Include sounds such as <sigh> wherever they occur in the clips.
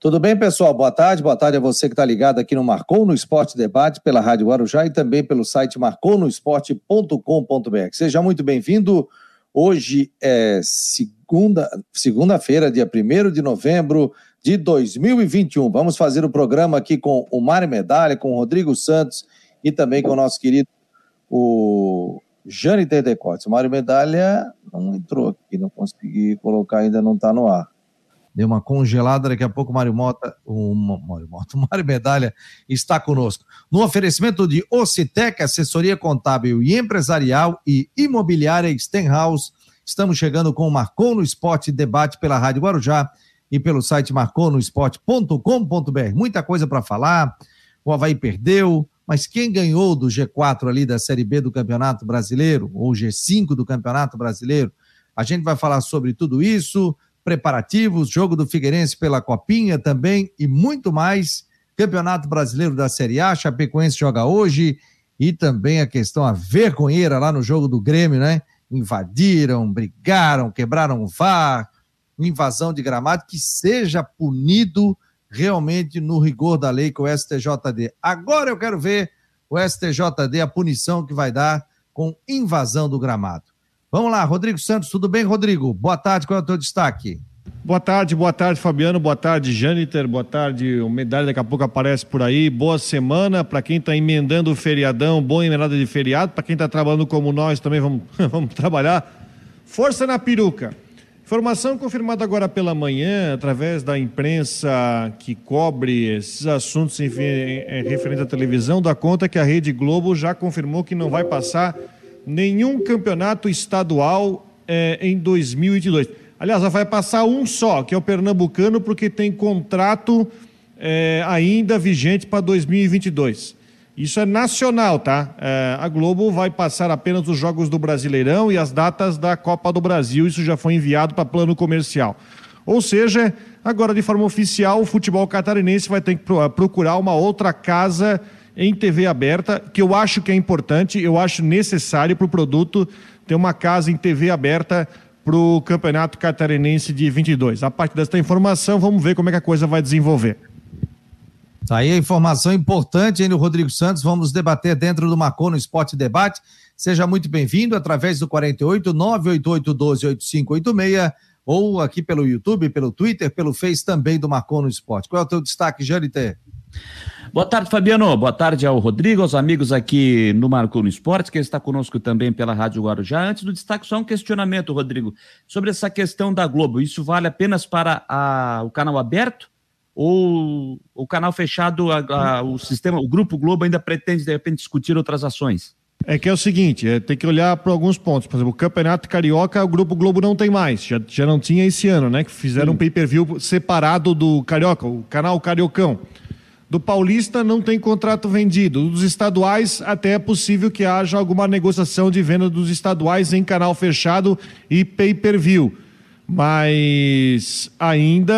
Tudo bem, pessoal? Boa tarde. Boa tarde a você que está ligado aqui no Marcou no Esporte Debate pela Rádio Guarujá e também pelo site marconosport.com.br. Seja muito bem-vindo. Hoje é segunda, segunda-feira, dia 1 de novembro de 2021. Vamos fazer o programa aqui com o Mário Medalha, com o Rodrigo Santos e também com o nosso querido o Jane Decotes. O Mário Medalha não entrou aqui, não consegui colocar, ainda não está no ar deu uma congelada, daqui a pouco o Mário Mota, o Mário Mota, <laughs> o Mário Medalha está conosco. No oferecimento de Ocitec, assessoria contábil e empresarial e imobiliária Stenhouse, estamos chegando com o Marcou no Esporte debate pela Rádio Guarujá e pelo site marconosport.com.br. Muita coisa para falar. O Havaí perdeu, mas quem ganhou do G4 ali da Série B do Campeonato Brasileiro, ou G5 do Campeonato Brasileiro? A gente vai falar sobre tudo isso preparativos, jogo do Figueirense pela Copinha também e muito mais. Campeonato Brasileiro da Série A, Chapecoense joga hoje e também a questão a vergonheira lá no jogo do Grêmio, né? Invadiram, brigaram, quebraram o VAR, invasão de gramado, que seja punido realmente no rigor da lei com o STJD. Agora eu quero ver o STJD, a punição que vai dar com invasão do gramado. Vamos lá, Rodrigo Santos, tudo bem, Rodrigo? Boa tarde, qual é o teu destaque? Boa tarde, boa tarde, Fabiano, boa tarde, Jâniter, boa tarde, o medalha daqui a pouco aparece por aí, boa semana para quem está emendando o feriadão, boa emendada de feriado, para quem está trabalhando como nós também, vamos, <laughs> vamos trabalhar, força na peruca. Informação confirmada agora pela manhã, através da imprensa que cobre esses assuntos enfim, referente à televisão, dá conta que a Rede Globo já confirmou que não vai passar nenhum campeonato estadual é, em 2022. Aliás, vai passar um só, que é o Pernambucano, porque tem contrato é, ainda vigente para 2022. Isso é nacional, tá? É, a Globo vai passar apenas os jogos do Brasileirão e as datas da Copa do Brasil. Isso já foi enviado para plano comercial. Ou seja, agora de forma oficial, o futebol catarinense vai ter que procurar uma outra casa em TV aberta, que eu acho que é importante, eu acho necessário para o produto ter uma casa em TV aberta para o Campeonato Catarinense de 22. A partir dessa informação, vamos ver como é que a coisa vai desenvolver. Tá aí a informação importante aí no Rodrigo Santos. Vamos debater dentro do Marcou no Esporte Debate. Seja muito bem-vindo através do 48 988 12 8586 ou aqui pelo YouTube, pelo Twitter, pelo Face também do Marcou no Esporte. Qual é o teu destaque, Janiter? Boa tarde, Fabiano. Boa tarde ao Rodrigo, aos amigos aqui no Marco no Esporte, que está conosco também pela Rádio Guarujá. Antes do destaque, só um questionamento, Rodrigo, sobre essa questão da Globo. Isso vale apenas para a, o canal aberto ou o canal fechado, a, a, o sistema, o Grupo Globo ainda pretende, de repente, discutir outras ações? É que é o seguinte, é, tem que olhar para alguns pontos. Por exemplo, o Campeonato Carioca, o Grupo Globo não tem mais. Já, já não tinha esse ano, né? Que fizeram Sim. um pay-per-view separado do Carioca, o canal Cariocão. Do Paulista não tem contrato vendido. Dos estaduais, até é possível que haja alguma negociação de venda dos estaduais em canal fechado e pay-per-view. Mas ainda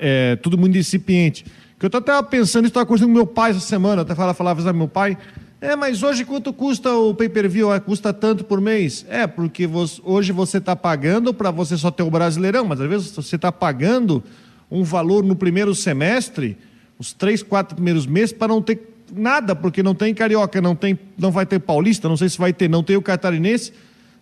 é tudo muito incipiente. Que eu estou até pensando, estava conversando com meu pai essa semana, até falava, falava com meu pai. É, mas hoje quanto custa o pay-per-view? É, custa tanto por mês? É, porque você, hoje você está pagando para você só ter o Brasileirão, mas às vezes você está pagando um valor no primeiro semestre os três, quatro primeiros meses para não ter nada, porque não tem carioca, não tem, não vai ter paulista, não sei se vai ter, não tem o catarinense,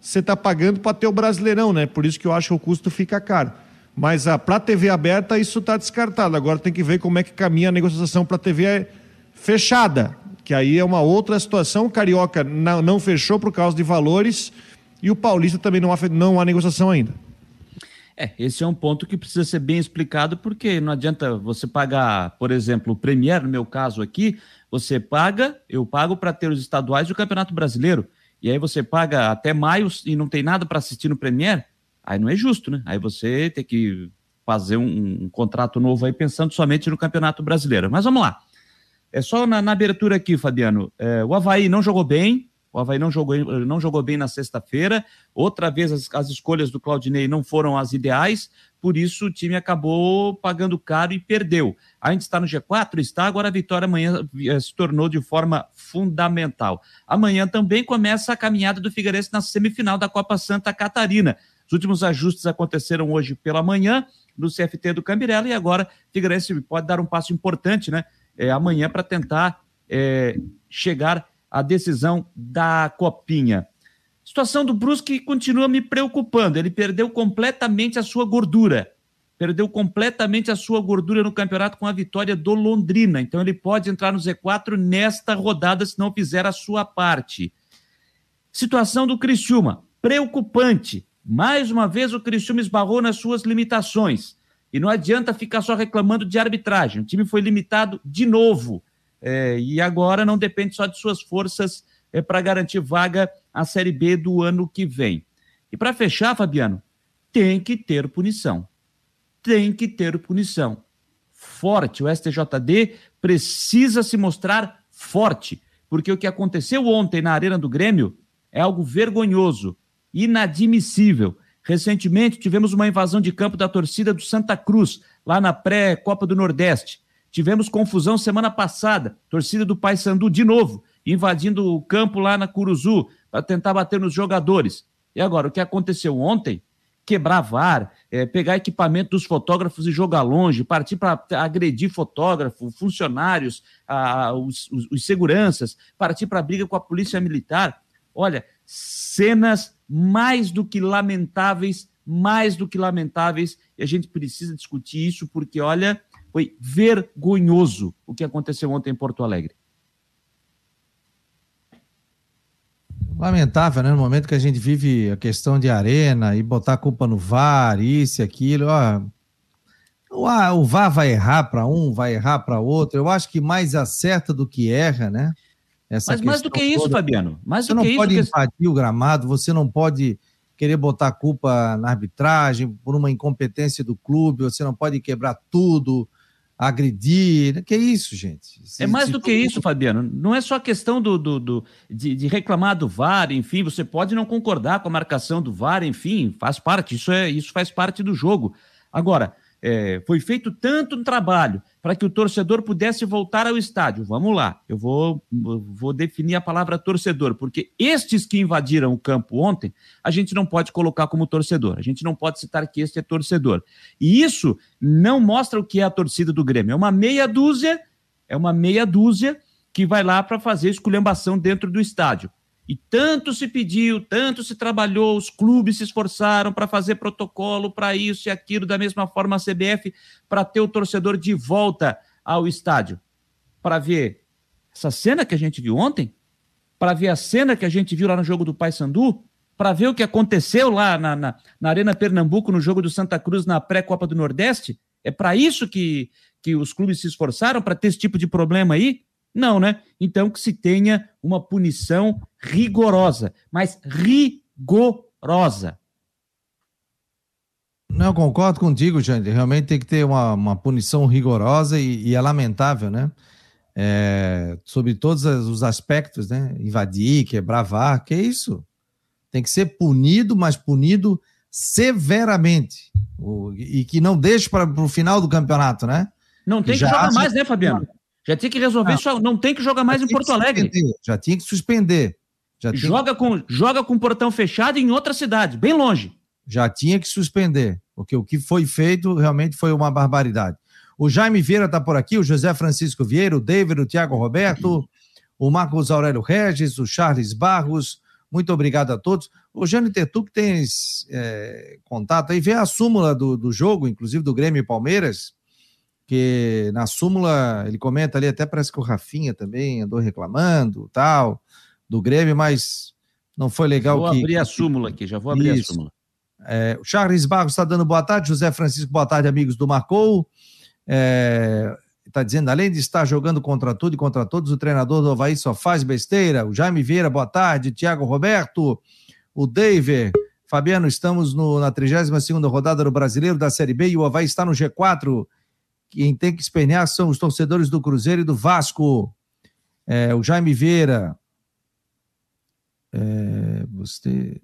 você está pagando para ter o brasileirão, né? Por isso que eu acho que o custo fica caro. Mas ah, para a TV aberta isso está descartado. Agora tem que ver como é que caminha a negociação para a TV fechada, que aí é uma outra situação. O carioca não, não fechou por causa de valores e o paulista também não há, não há negociação ainda. É, esse é um ponto que precisa ser bem explicado, porque não adianta você pagar, por exemplo, o Premier, no meu caso aqui, você paga, eu pago para ter os estaduais e o Campeonato Brasileiro. E aí você paga até maio e não tem nada para assistir no Premier, aí não é justo, né? Aí você tem que fazer um, um contrato novo aí pensando somente no Campeonato Brasileiro. Mas vamos lá. É só na, na abertura aqui, Fabiano. É, o Havaí não jogou bem, o Havaí não jogou, não jogou bem na sexta-feira. Outra vez as, as, escolhas do Claudinei não foram as ideais, por isso o time acabou pagando caro e perdeu. A gente está no G4, está, agora a vitória amanhã eh, se tornou de forma fundamental. Amanhã também começa a caminhada do Figueirense na semifinal da Copa Santa Catarina. Os últimos ajustes aconteceram hoje pela manhã. no CFT do Cambirela e agora Figueirense pode dar um passo importante, né? É, amanhã para tentar é, chegar à decisão da Copinha. Situação do Brusque continua me preocupando. Ele perdeu completamente a sua gordura. Perdeu completamente a sua gordura no campeonato com a vitória do Londrina. Então ele pode entrar no Z4 nesta rodada se não fizer a sua parte. Situação do Criciúma, preocupante. Mais uma vez o Criciúma esbarrou nas suas limitações. E não adianta ficar só reclamando de arbitragem. O time foi limitado de novo. É, e agora não depende só de suas forças é, para garantir vaga à Série B do ano que vem. E para fechar, Fabiano, tem que ter punição. Tem que ter punição. Forte. O STJD precisa se mostrar forte. Porque o que aconteceu ontem na Arena do Grêmio é algo vergonhoso, inadmissível. Recentemente tivemos uma invasão de campo da torcida do Santa Cruz, lá na pré-Copa do Nordeste. Tivemos confusão semana passada, torcida do Paysandu de novo, invadindo o campo lá na Curuzu para tentar bater nos jogadores. E agora, o que aconteceu ontem? Quebrar VAR, é, pegar equipamento dos fotógrafos e jogar longe, partir para agredir fotógrafo, funcionários, a, os, os, os seguranças, partir para briga com a polícia militar. Olha, cenas mais do que lamentáveis, mais do que lamentáveis, e a gente precisa discutir isso porque, olha, foi vergonhoso o que aconteceu ontem em Porto Alegre. Lamentável, né? No momento que a gente vive a questão de arena e botar a culpa no VAR, isso e aquilo, ó. O VAR vai errar para um, vai errar para outro. Eu acho que mais acerta do que erra, né? Essa Mas mais do que isso, toda... Fabiano. Mais você do não que pode isso, invadir o gramado, você não pode querer botar culpa na arbitragem por uma incompetência do clube, você não pode quebrar tudo, agredir. Que isso, gente? Se, é mais do que isso, Fabiano. Não é só questão do, do, do de, de, reclamar do VAR, enfim, você pode não concordar com a marcação do VAR, enfim, faz parte, isso, é, isso faz parte do jogo. Agora, é, foi feito tanto trabalho para que o torcedor pudesse voltar ao estádio. Vamos lá, eu vou, vou definir a palavra torcedor, porque estes que invadiram o campo ontem, a gente não pode colocar como torcedor, a gente não pode citar que este é torcedor. E isso não mostra o que é a torcida do Grêmio, é uma meia dúzia, é uma meia dúzia que vai lá para fazer esculhambação dentro do estádio. E tanto se pediu, tanto se trabalhou, os clubes se esforçaram para fazer protocolo para isso e aquilo, da mesma forma a CBF, para ter o torcedor de volta ao estádio. Para ver essa cena que a gente viu ontem, para ver a cena que a gente viu lá no jogo do Paysandu, para ver o que aconteceu lá na, na, na, Arena Pernambuco, no jogo do Santa Cruz, na pré-Copa do Nordeste? É para isso que, que os clubes se esforçaram, para ter esse tipo de problema aí? Não, né? Então que se tenha uma punição rigorosa, mas rigorosa. Não, concordo contigo, gente. Realmente tem que ter uma, uma punição rigorosa e, e é lamentável, né? É, sobre todos os aspectos, né? Invadir, quebrar VAR, que é isso? Tem que ser punido, mas punido severamente. O, e que não deixe para o final do campeonato, né? Não tem que, que jogar mais, né, Fabiano? Já tinha que resolver isso, não tem que jogar mais em Porto Alegre. Já tinha que suspender. Já joga, com, joga com portão fechado em outra cidade, bem longe. Já tinha que suspender, porque o que foi feito realmente foi uma barbaridade. O Jaime Vieira está por aqui, o José Francisco Vieira, o David, o Tiago Roberto, o Marcos Aurélio Regis, o Charles Barros, muito obrigado a todos. O Jânio tu que tens é, contato aí, vê a súmula do, do jogo, inclusive do Grêmio e Palmeiras, que na súmula ele comenta ali, até parece que o Rafinha também andou reclamando, tal, do Grêmio, mas não foi legal vou que... Vou abrir a súmula aqui, já vou abrir Isso. a súmula. É, o Charles Barros está dando boa tarde, José Francisco, boa tarde, amigos do Marcou. É, está dizendo, além de estar jogando contra tudo e contra todos, o treinador do Havaí só faz besteira. O Jaime Vieira, boa tarde. Tiago Roberto, o David, Fabiano, estamos no, na 32 rodada do Brasileiro da Série B e o Havaí está no G4 quem tem que espernear são os torcedores do Cruzeiro e do Vasco. É, o Jaime Vieira. É, você.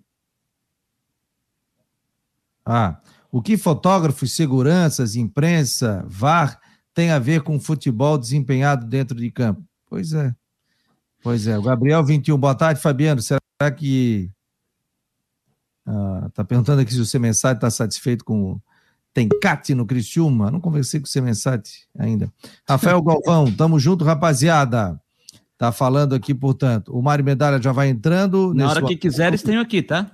Ah, o que fotógrafos, seguranças, imprensa, VAR tem a ver com futebol desempenhado dentro de campo? Pois é. Pois é. O Gabriel 21, boa tarde, Fabiano. Será que. Ah, tá perguntando aqui se o seu mensagem está satisfeito com Tencate no Criciúma. Não conversei com o Semensati ainda. Rafael Galvão, tamo junto, rapaziada. Tá falando aqui, portanto. O Mário Medalha já vai entrando. Na hora que quiseres, tenho aqui, tá?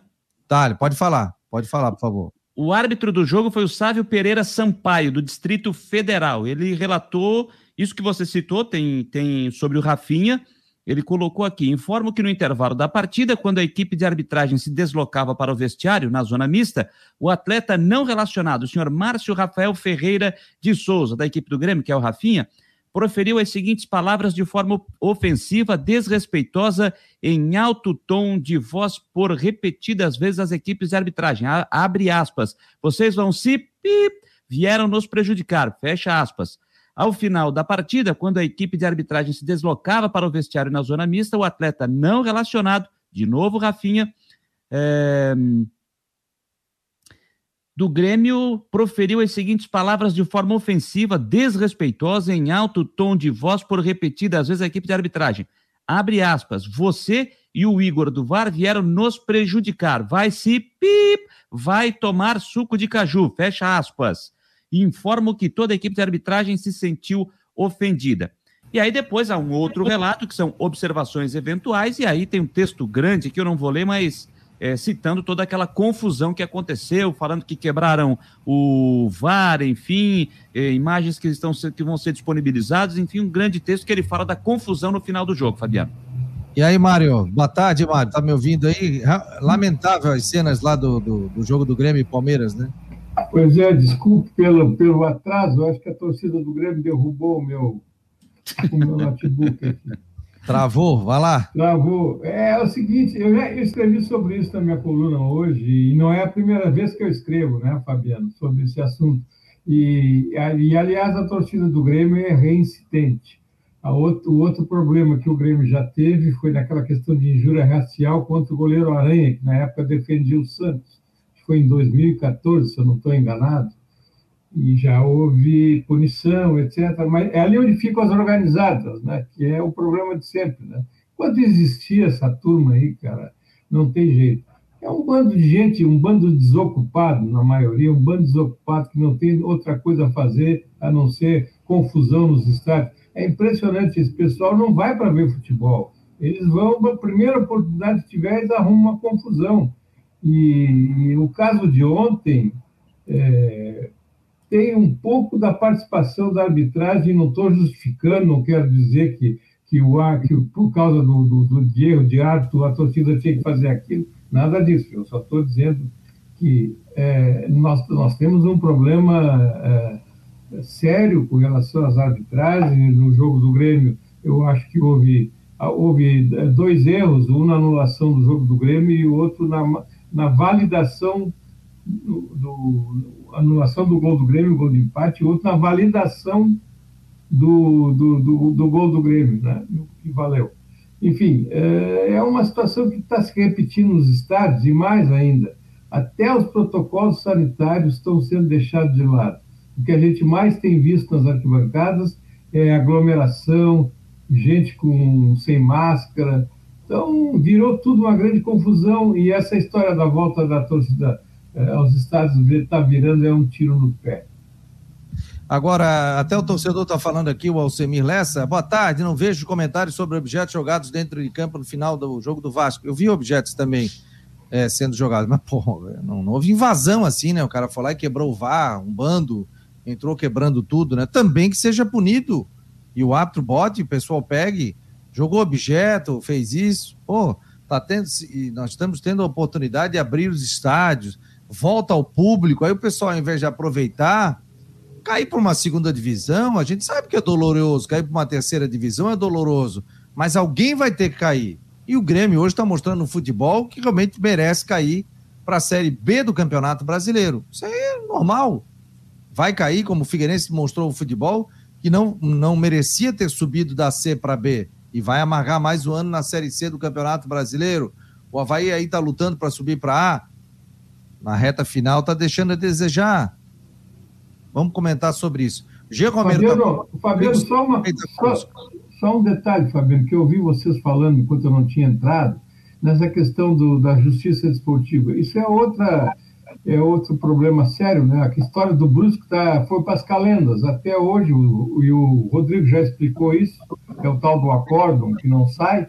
Tá, pode falar. Pode falar, por favor. O árbitro do jogo foi o Sávio Pereira Sampaio, do Distrito Federal. Ele relatou isso que você citou, tem, tem sobre o Rafinha. Ele colocou aqui: informo que no intervalo da partida, quando a equipe de arbitragem se deslocava para o vestiário, na zona mista, o atleta não relacionado, o senhor Márcio Rafael Ferreira de Souza, da equipe do Grêmio, que é o Rafinha, proferiu as seguintes palavras de forma ofensiva, desrespeitosa, em alto tom de voz por repetidas vezes às equipes de arbitragem. A, abre aspas. Vocês vão se pip, vieram nos prejudicar. Fecha aspas. Ao final da partida, quando a equipe de arbitragem se deslocava para o vestiário na zona mista, o atleta não relacionado, de novo Rafinha, é, do Grêmio proferiu as seguintes palavras de forma ofensiva, desrespeitosa, em alto tom de voz por repetidas vezes a equipe de arbitragem. Abre aspas, você e o Igor do VAR vieram nos prejudicar. Vai se pip, vai tomar suco de caju. Fecha aspas e informo que toda a equipe de arbitragem se sentiu ofendida. E aí depois há um outro relato, que são observações eventuais, e aí tem um texto grande que eu não vou ler, mas é, citando toda aquela confusão que aconteceu, falando que quebraram o VAR, enfim, é, imagens que, estão, que vão ser disponibilizadas, enfim, um grande texto que ele fala da confusão no final do jogo, Fabiano. E aí, Mário? Boa tarde, Mário. Tá me ouvindo aí? Lamentável as cenas lá do, do, do jogo do Grêmio e Palmeiras, né? Pois é, desculpe pelo, pelo atraso, acho que a torcida do Grêmio derrubou o meu, o meu notebook aqui. Travou? Vai lá. Travou. É, é, o seguinte, eu já escrevi sobre isso na minha coluna hoje, e não é a primeira vez que eu escrevo, né, Fabiano, sobre esse assunto. E, e aliás, a torcida do Grêmio é reincidente. Outro, o outro problema que o Grêmio já teve foi naquela questão de injúria racial contra o goleiro Aranha, que na época defendia o Santos foi em 2014, se eu não estou enganado, e já houve punição, etc. Mas é ali onde ficam as organizadas, né? que é o problema de sempre. Né? Quando existia essa turma aí, cara, não tem jeito. É um bando de gente, um bando desocupado, na maioria, um bando desocupado que não tem outra coisa a fazer a não ser confusão nos estádios. É impressionante, esse pessoal não vai para ver futebol. Eles vão, a primeira oportunidade que tiver, eles arrumam uma confusão. E, e o caso de ontem é, tem um pouco da participação da arbitragem, não estou justificando, não quero dizer que, que, o, que por causa do, do, do erro de árbitro a torcida tinha que fazer aquilo, nada disso, eu só estou dizendo que é, nós, nós temos um problema é, sério com relação às arbitragens. No jogo do Grêmio, eu acho que houve, houve dois erros, um na anulação do jogo do Grêmio e o outro na, na validação do, do, anulação do gol do Grêmio, gol de empate, e outro na validação do, do, do, do gol do Grêmio, né, que valeu. Enfim, é, é uma situação que está se repetindo nos estádios, e mais ainda, até os protocolos sanitários estão sendo deixados de lado. O que a gente mais tem visto nas arquibancadas é aglomeração, gente com, sem máscara, então, virou tudo uma grande confusão e essa história da volta da torcida eh, aos Estados Unidos está virando é um tiro no pé. Agora, até o torcedor está falando aqui, o Alcemir Lessa. Boa tarde, não vejo comentários sobre objetos jogados dentro de campo no final do jogo do Vasco. Eu vi objetos também é, sendo jogados, mas, pô, não, não, houve invasão assim, né? O cara foi lá e quebrou o VAR, um bando, entrou quebrando tudo, né? Também que seja punido. E o árbitro bote, o pessoal pegue jogou objeto, fez isso. Pô, tá tendo, nós estamos tendo a oportunidade de abrir os estádios, volta ao público. Aí o pessoal, ao invés de aproveitar, cair para uma segunda divisão, a gente sabe que é doloroso. Cair para uma terceira divisão é doloroso. Mas alguém vai ter que cair. E o Grêmio hoje está mostrando no futebol que realmente merece cair para a Série B do Campeonato Brasileiro. Isso aí é normal. Vai cair, como o Figueirense mostrou o futebol, que não, não merecia ter subido da C para B e vai amargar mais um ano na Série C do Campeonato Brasileiro. O Havaí aí está lutando para subir para A. Na reta final está deixando a desejar. Vamos comentar sobre isso. G. Romero. Fabiano, tá... Fabiano só, uma, só, só, um detalhe, Fabiano, que eu ouvi vocês falando enquanto eu não tinha entrado, nessa questão do, da justiça desportiva. Isso é outra, é outro problema sério, né? A história do Brusque tá, foi para as calendas. Até hoje, o, o, Rodrigo já explicou isso, é o tal do acórdão que não sai.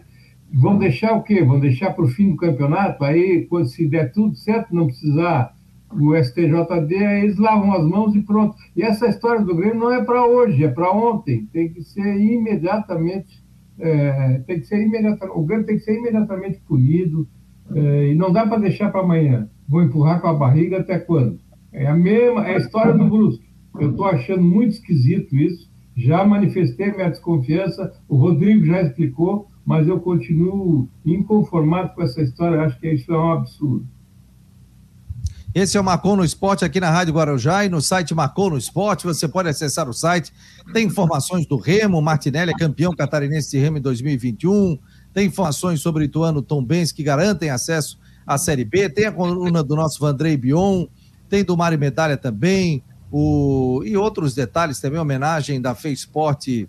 Vão deixar o quê? Vão deixar para o fim do campeonato? Aí, quando se der tudo certo, não precisar o STJD, eles lavam as mãos e pronto. E essa história do Grêmio não é para hoje, é para ontem. Tem que ser imediatamente, é, tem que ser imediatamente, o Grêmio tem que ser imediatamente punido é, e não dá para deixar para amanhã. Vou empurrar com a barriga até quando? É a mesma, é a história do Brusque. Eu estou achando muito esquisito isso. Já manifestei minha desconfiança, o Rodrigo já explicou, mas eu continuo inconformado com essa história. Acho que isso é um absurdo. Esse é o Marcon no Esporte aqui na Rádio Guarujá e no site Marcon no Esporte. Você pode acessar o site. Tem informações do Remo. Martinelli é campeão catarinense de Remo em 2021. Tem informações sobre Ituano Tom Benz que garantem acesso à Série B. Tem a coluna do nosso Vandrei Bion. Tem do Mário Medalha também. O... E outros detalhes também. Homenagem da Fei Esporte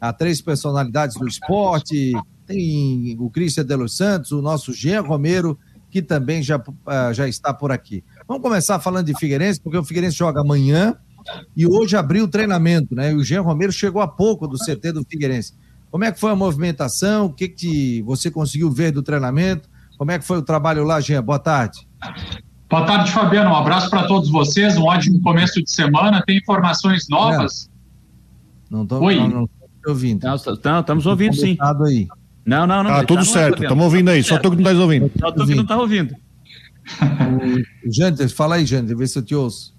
a três personalidades do esporte. Tem o Cristian de los Santos, o nosso Jean Romero, que também já, uh, já está por aqui. Vamos começar falando de Figueirense, porque o Figueirense joga amanhã e hoje abriu o treinamento, né? E o Jean Romero chegou há pouco do CT do Figueirense. Como é que foi a movimentação? O que, que você conseguiu ver do treinamento? Como é que foi o trabalho lá, Jean? Boa tarde. Boa tarde, Fabiano. Um abraço para todos vocês. Um ótimo começo de semana. Tem informações novas? Não estou ouvindo. Não, não, estamos ouvindo, sim. Aí. Não, não, não. Ah, tudo certo. Estamos ouvindo aí. Só tu que não estás ouvindo. Só tu que não está ouvindo. <laughs> Jantes, fala aí, Jantes, vê se eu te ouço.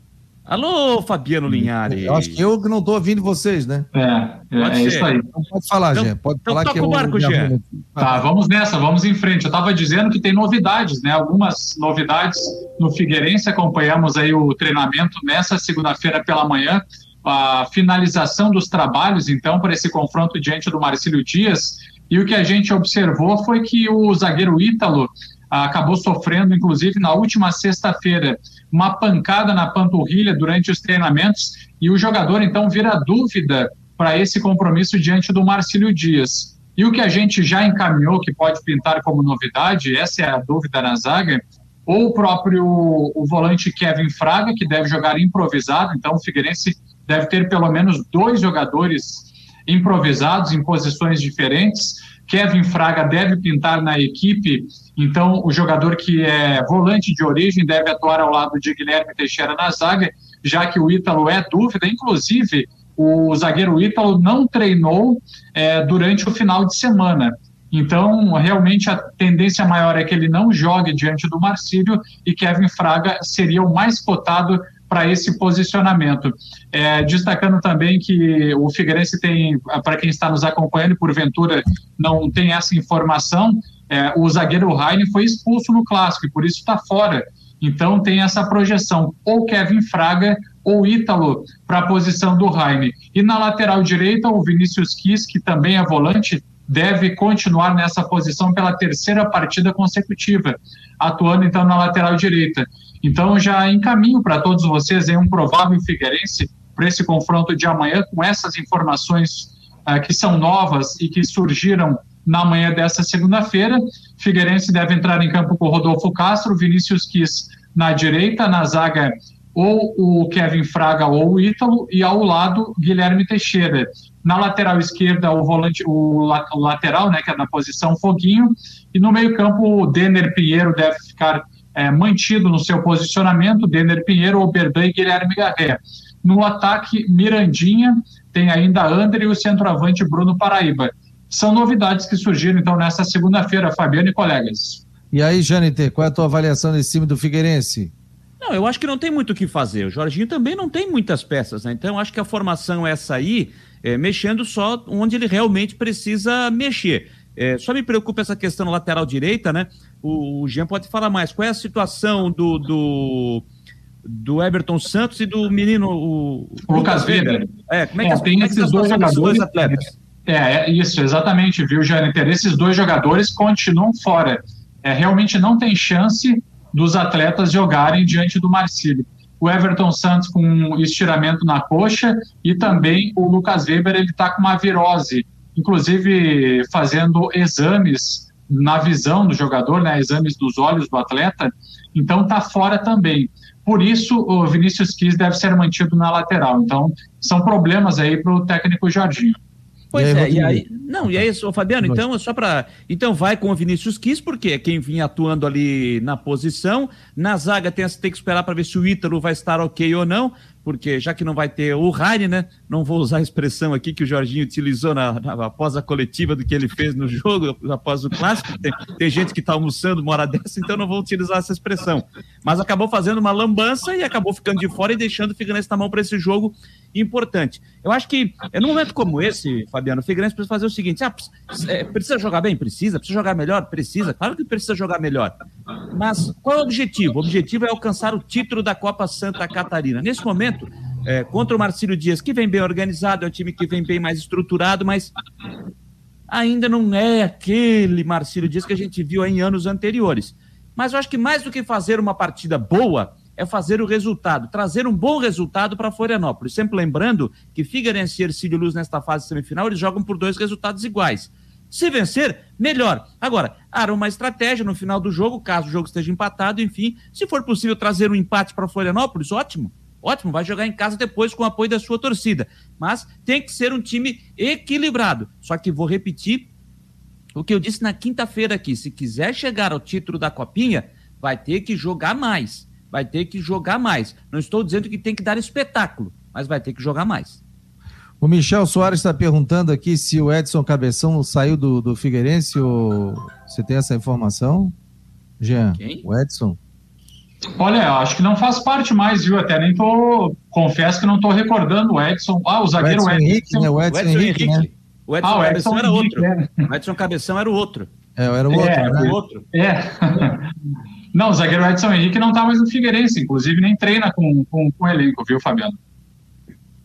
Alô, Fabiano Linhares. Eu acho que eu que não estou ouvindo vocês, né? É, é, é isso aí. Então pode falar, então, Jean. Pode então falar toca que o barco, Jean. Tá, vamos nessa, vamos em frente. Eu estava dizendo que tem novidades, né? Algumas novidades no Figueirense. Acompanhamos aí o treinamento nessa segunda-feira pela manhã. A finalização dos trabalhos, então, para esse confronto diante do Marcílio Dias. E o que a gente observou foi que o zagueiro Ítalo acabou sofrendo, inclusive, na última sexta-feira, uma pancada na panturrilha durante os treinamentos, e o jogador, então, vira dúvida para esse compromisso diante do Marcílio Dias. E o que a gente já encaminhou, que pode pintar como novidade, essa é a dúvida na zaga, ou o próprio o volante Kevin Fraga, que deve jogar improvisado, então o Figueirense deve ter pelo menos dois jogadores improvisados em posições diferentes. Kevin Fraga deve pintar na equipe então, o jogador que é volante de origem deve atuar ao lado de Guilherme Teixeira na zaga, já que o Ítalo é dúvida. Inclusive, o zagueiro Ítalo não treinou é, durante o final de semana. Então, realmente, a tendência maior é que ele não jogue diante do Marcílio e Kevin Fraga seria o mais cotado para esse posicionamento. É, destacando também que o Figueirense tem, para quem está nos acompanhando porventura não tem essa informação, é, o zagueiro Raine foi expulso no clássico e por isso está fora. Então tem essa projeção, ou Kevin Fraga ou Ítalo para a posição do Raine. E na lateral direita, o Vinícius Quis, que também é volante, deve continuar nessa posição pela terceira partida consecutiva, atuando então na lateral direita. Então já encaminho para todos vocês aí um provável Figueirense para esse confronto de amanhã com essas informações uh, que são novas e que surgiram na manhã dessa segunda-feira. Figueirense deve entrar em campo com Rodolfo Castro, Vinícius Quis na direita, na zaga ou o Kevin Fraga ou o Ítalo, e ao lado Guilherme Teixeira. Na lateral esquerda, o volante, o, o lateral, né, que é na posição foguinho, e no meio-campo o Denner Pinheiro deve ficar é, mantido no seu posicionamento, Denner Pinheiro, Oberdan e Guilherme Garré. No ataque, Mirandinha, tem ainda André e o centroavante Bruno Paraíba. São novidades que surgiram, então, nesta segunda-feira, Fabiano e colegas. E aí, Janiter, qual é a tua avaliação desse time do Figueirense? Não, eu acho que não tem muito o que fazer. O Jorginho também não tem muitas peças, né? Então, acho que a formação é essa aí, é, mexendo só onde ele realmente precisa mexer. É, só me preocupa essa questão lateral direita, né? O, o Jean pode falar mais. Qual é a situação do, do, do Everton Santos e do menino o, o Lucas Weber? É, como é que, é, tem como é esses dois jogadores, dois atletas? É, é isso, exatamente, viu, Jâniter? Esses dois jogadores continuam fora. É, realmente não tem chance dos atletas jogarem diante do Marcílio. O Everton Santos com um estiramento na coxa e também o Lucas Weber, ele está com uma virose, inclusive fazendo exames na visão do jogador, né, exames dos olhos do atleta, então está fora também. por isso o Vinícius Quis deve ser mantido na lateral. Então, são problemas aí para o técnico Jorginho. Pois e aí, é, e aí. Não, e aí, ô Fabiano, então é só para. Então vai com o Vinícius Quis, porque é quem vinha atuando ali na posição. Na zaga tem, tem que esperar para ver se o Ítalo vai estar ok ou não porque já que não vai ter o Raine, né? Não vou usar a expressão aqui que o Jorginho utilizou na, na após a coletiva do que ele fez no jogo, após o clássico. Tem, tem gente que está almoçando uma hora dessa, então não vou utilizar essa expressão. Mas acabou fazendo uma lambança e acabou ficando de fora e deixando o Figueirense na mão para esse jogo importante. Eu acho que, é num momento como esse, Fabiano, o Figueirense precisa fazer o seguinte: ah, é, precisa jogar bem? Precisa. Precisa jogar melhor? Precisa. Claro que precisa jogar melhor. Mas qual é o objetivo? O objetivo é alcançar o título da Copa Santa Catarina. Nesse momento, é, contra o Marcílio Dias, que vem bem organizado, é um time que vem bem mais estruturado, mas ainda não é aquele Marcílio Dias que a gente viu em anos anteriores. Mas eu acho que mais do que fazer uma partida boa, é fazer o resultado, trazer um bom resultado para Florianópolis. Sempre lembrando que Figueirense e Ercílio Luz nesta fase semifinal, eles jogam por dois resultados iguais. Se vencer, melhor. Agora, há uma estratégia no final do jogo, caso o jogo esteja empatado, enfim, se for possível trazer um empate para Florianópolis, ótimo. Ótimo, vai jogar em casa depois com o apoio da sua torcida. Mas tem que ser um time equilibrado. Só que vou repetir o que eu disse na quinta-feira aqui. Se quiser chegar ao título da Copinha, vai ter que jogar mais vai ter que jogar mais. Não estou dizendo que tem que dar espetáculo, mas vai ter que jogar mais. O Michel Soares está perguntando aqui se o Edson Cabeção saiu do, do Figueirense ou você tem essa informação? Jean, Quem? o Edson? Olha, acho que não faz parte mais, viu? Até nem tô. Confesso que não tô recordando o Edson. Ah, o zagueiro o Edson, Henrique, né? O Edson, Edson Henrique, Henrique, né? O Edson ah, o Cabeção Edson era outro. É. O Edson Cabeção era o outro. É, era o outro. É, né? o outro. É. <laughs> Não, o zagueiro Edson Henrique não está mais no Figueirense, inclusive nem treina com, com, com o elenco, viu, Fabiano?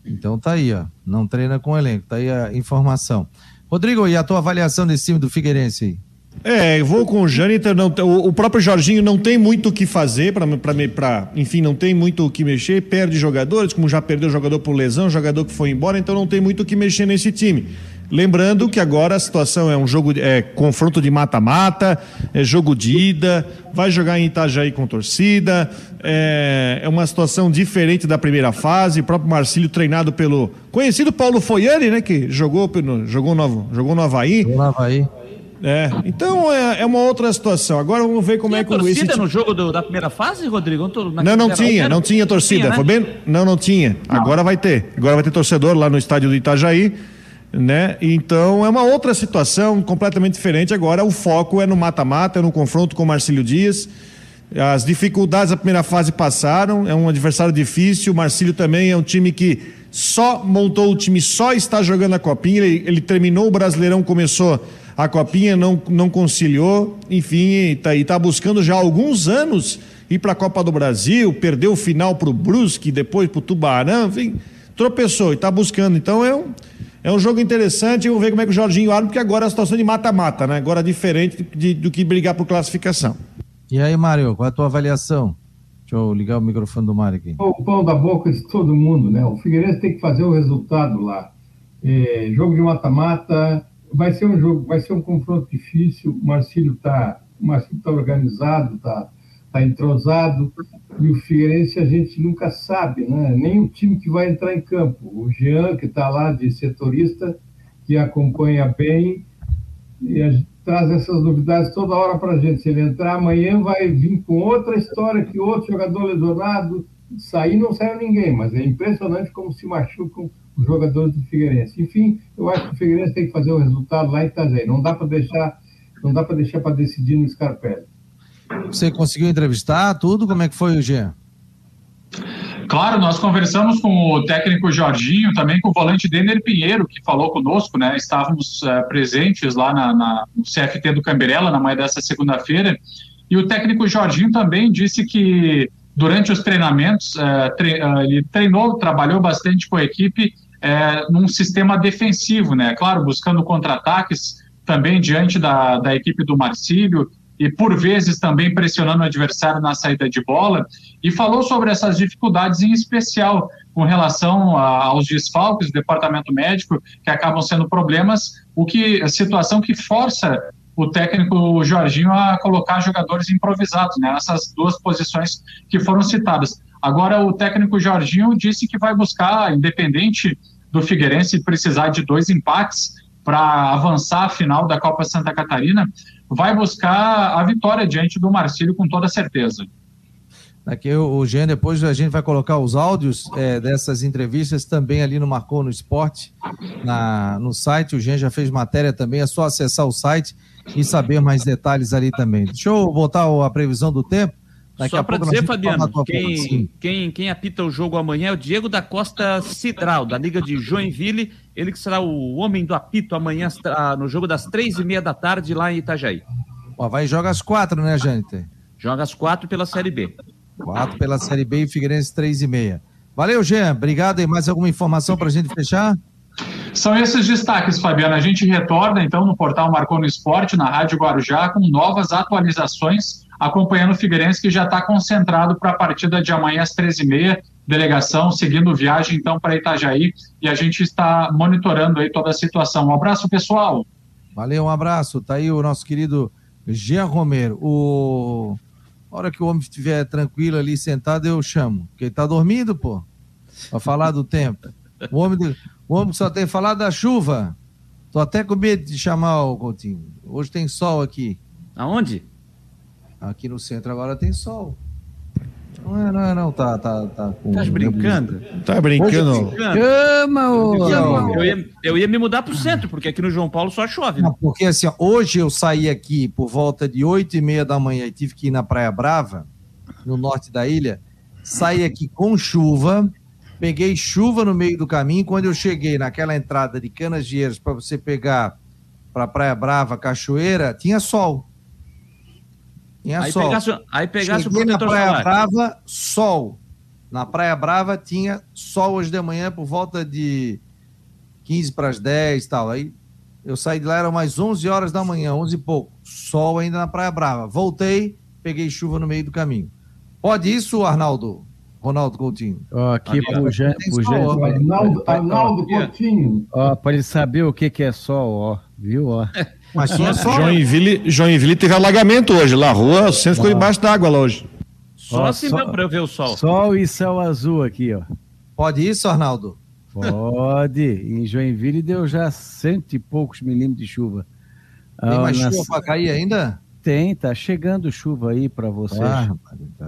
Então tá aí, ó. Não treina com o elenco, tá aí a informação. Rodrigo, e a tua avaliação desse time do Figueirense aí? É, vou com o Jâniter, não, o, o próprio Jorginho não tem muito o que fazer para, enfim, não tem muito o que mexer, perde jogadores, como já perdeu jogador por lesão, jogador que foi embora, então não tem muito o que mexer nesse time. Lembrando que agora a situação é um jogo, é confronto de mata-mata, é jogo de ida, vai jogar em Itajaí com torcida, é, é, uma situação diferente da primeira fase. O próprio Marcílio treinado pelo conhecido Paulo Foiani, né, que jogou jogou no, jogou no Havaí. Jogou no Havaí. É, então é, é, uma outra situação. Agora vamos ver como tinha é que o torcida esse... no jogo do, da primeira fase, Rodrigo? Não, não tinha, não tinha torcida. Tinha, né? Foi bem? Não, não tinha. Não. Agora vai ter. Agora vai ter torcedor lá no estádio do Itajaí né? Então é uma outra situação completamente diferente. Agora o foco é no mata-mata, é no confronto com o Marcílio Dias. As dificuldades da primeira fase passaram, é um adversário difícil. O Marcílio também é um time que só montou o time, só está jogando a copinha. Ele, ele terminou o Brasileirão, começou a copinha, não, não conciliou. Enfim, está tá buscando já há alguns anos ir para a Copa do Brasil, perdeu o final para o Brusque, depois para o Tubarão, enfim, tropeçou e está buscando. Então é um é um jogo interessante, vamos ver como é que o Jorginho arma, porque agora é a situação de mata-mata, né? Agora é diferente de, do que brigar por classificação. E aí, Mário, qual é a tua avaliação? Deixa eu ligar o microfone do Mário aqui. O pão da boca de todo mundo, né? O Figueirense tem que fazer o resultado lá. É, jogo de mata-mata, vai ser um jogo, vai ser um confronto difícil. O Marcílio está tá organizado, está tá entrosado. E o Figueirense a gente nunca sabe, né? nem o time que vai entrar em campo. O Jean, que está lá de setorista, que acompanha bem, e a, traz essas novidades toda hora para a gente. Se ele entrar amanhã, vai vir com outra história, que outro jogador lesionado, sair não saiu ninguém, mas é impressionante como se machucam os jogadores do Figueirense. Enfim, eu acho que o Figueirense tem que fazer o resultado lá em Itajaí. Não dá para deixar, não dá para deixar para decidir no Scarpelli. Você conseguiu entrevistar tudo? Como é que foi o Jean? Claro, nós conversamos com o técnico Jorginho, também com o volante Denner Pinheiro, que falou conosco, né? Estávamos uh, presentes lá na, na, no CFT do Camberela na manhã dessa segunda-feira. E o técnico Jorginho também disse que durante os treinamentos, uh, tre uh, ele treinou, trabalhou bastante com a equipe num sistema defensivo, né? Claro, buscando contra-ataques também diante da, da equipe do Marcílio e por vezes também pressionando o adversário na saída de bola, e falou sobre essas dificuldades em especial com relação a, aos desfalques do departamento médico, que acabam sendo problemas, o que a situação que força o técnico Jorginho a colocar jogadores improvisados né, nessas duas posições que foram citadas. Agora, o técnico Jorginho disse que vai buscar, independente do Figueirense precisar de dois empates para avançar a final da Copa Santa Catarina, vai buscar a vitória diante do Marcílio com toda certeza. Aqui o Jean, depois a gente vai colocar os áudios é, dessas entrevistas também ali no Marcou no Esporte, na, no site. O Jean já fez matéria também, é só acessar o site e saber mais detalhes ali também. Deixa eu botar a previsão do tempo. Daqui Só para dizer, Fabiano, quem, quem, quem apita o jogo amanhã é o Diego da Costa Cidral, da Liga de Joinville, ele que será o homem do apito amanhã no jogo das três e meia da tarde lá em Itajaí. Ó, vai jogar às quatro, né, gente? Joga às quatro pela Série B. Quatro pela Série B e Figueirense três e meia. Valeu, Jean. Obrigado. E mais alguma informação para a gente fechar? São esses destaques, Fabiano. A gente retorna, então, no portal Marcou no Esporte, na Rádio Guarujá, com novas atualizações, acompanhando o Figueirense, que já está concentrado para a partida de amanhã às 13h30. Delegação seguindo viagem, então, para Itajaí. E a gente está monitorando aí toda a situação. Um abraço, pessoal. Valeu, um abraço. Tá aí o nosso querido Jean Romero. O a hora que o homem estiver tranquilo ali sentado, eu chamo. Porque ele tá dormindo, pô. Pra falar do tempo. O homem, o homem só tem falado da chuva. Tô até com medo de chamar o Coutinho. Hoje tem sol aqui. Aonde? Aqui no centro agora tem sol. Não é, não, é, não, tá, tá, tá. Com... Tá brincando? Tá brincando? Cama, ô. Eu, ia, eu ia me mudar pro centro, porque aqui no João Paulo só chove. Né? Não, porque assim, hoje eu saí aqui por volta de oito e meia da manhã e tive que ir na Praia Brava, no norte da ilha. Saí aqui com chuva, peguei chuva no meio do caminho. Quando eu cheguei naquela entrada de Canas Vieiras para você pegar para Praia Brava, Cachoeira, tinha sol. Tinha aí sol. Pegasse, aí pegasse Cheguei o na Praia solar. Brava, sol. Na Praia Brava tinha sol hoje de manhã por volta de 15 para as 10 e tal. Aí eu saí de lá, eram mais 11 horas da manhã, 11 e pouco. Sol ainda na Praia Brava. Voltei, peguei chuva no meio do caminho. Pode isso, Arnaldo? Ronaldo Coutinho. Ó, aqui pro Jean. Arnaldo, Arnaldo Coutinho. Ó, para ele saber o que, que é sol, ó. Viu, ó. <laughs> Mas só. Joinville, Joinville teve alagamento hoje lá, a rua, o centro ficou embaixo d'água lá hoje. Só assim mesmo para eu ver o sol. Sol e céu azul aqui, ó. Pode isso, Arnaldo? Pode. em Joinville deu já cento e poucos milímetros de chuva. Tem ah, mais nas... chuva para cair ainda? Tem, tá chegando chuva aí para vocês. Ah,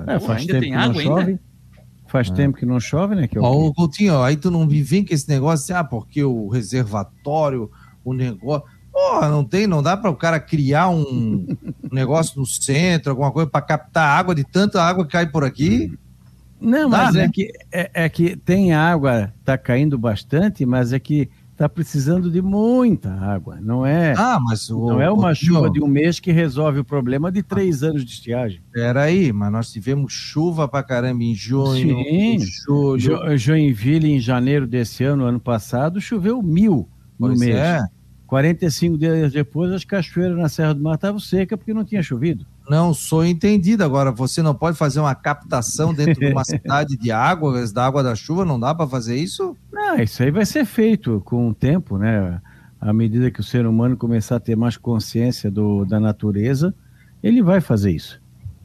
é, faz ainda tempo tem que água não chove. Ainda? Faz ah. tempo que não chove, né? Que é ó, Coutinho, aí tu não vem com esse negócio, ah, porque o reservatório, o negócio. Porra, não tem, não dá para o cara criar um, <laughs> negócio no centro, alguma coisa para captar água de tanta água que cai por aqui. Não, dá, mas é né? é, que, é, é, que tem água, tá caindo bastante, mas é que tá precisando de muita água. Não é, ah, mas o, não é uma o, chuva de um mês que resolve o problema de três anos de estiagem. Peraí, mas nós tivemos chuva para caramba em junho, Sim, em julho. Jo, Joinville, em janeiro desse ano, ano passado, choveu mil no pois mês. É. 45 dias depois, as cachoeiras na Serra do Mar estavam secas porque não tinha chovido. Não sou entendido. Agora, você não pode fazer uma captação dentro de uma <laughs> cidade de água, da água da chuva, não dá para fazer isso? Não, isso aí vai ser feito com o tempo, né? À medida que o ser humano começar a ter mais consciência do, da natureza, ele vai fazer isso.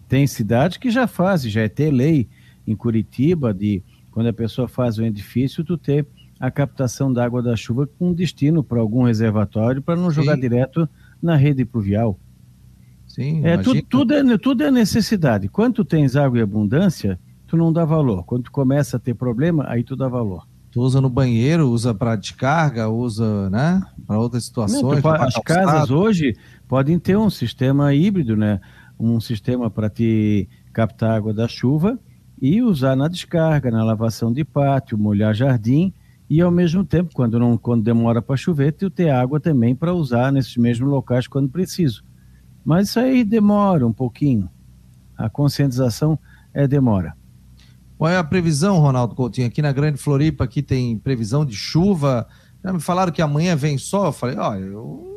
Tem cidades que já fazem, já é ter lei em Curitiba de quando a pessoa faz um edifício, tu ter a captação da água da chuva com destino para algum reservatório para não jogar Sim. direto na rede pluvial. Sim, é, tu, tudo, é, tudo é necessidade. Quando tens água em abundância, tu não dá valor. Quando tu começa a ter problema, aí tu dá valor. Tu usa no banheiro, usa para descarga, usa, né, para outras situações. Não, as casas hoje podem ter um sistema híbrido, né, um sistema para te captar água da chuva e usar na descarga, na lavação de pátio, molhar jardim e ao mesmo tempo, quando não quando demora para chover, tu ter água também para usar nesses mesmos locais quando preciso. Mas isso aí demora um pouquinho. A conscientização é demora. Qual é a previsão, Ronaldo Coutinho? Aqui na Grande Floripa aqui tem previsão de chuva. Já me falaram que amanhã vem sol. Eu falei, ó, oh, eu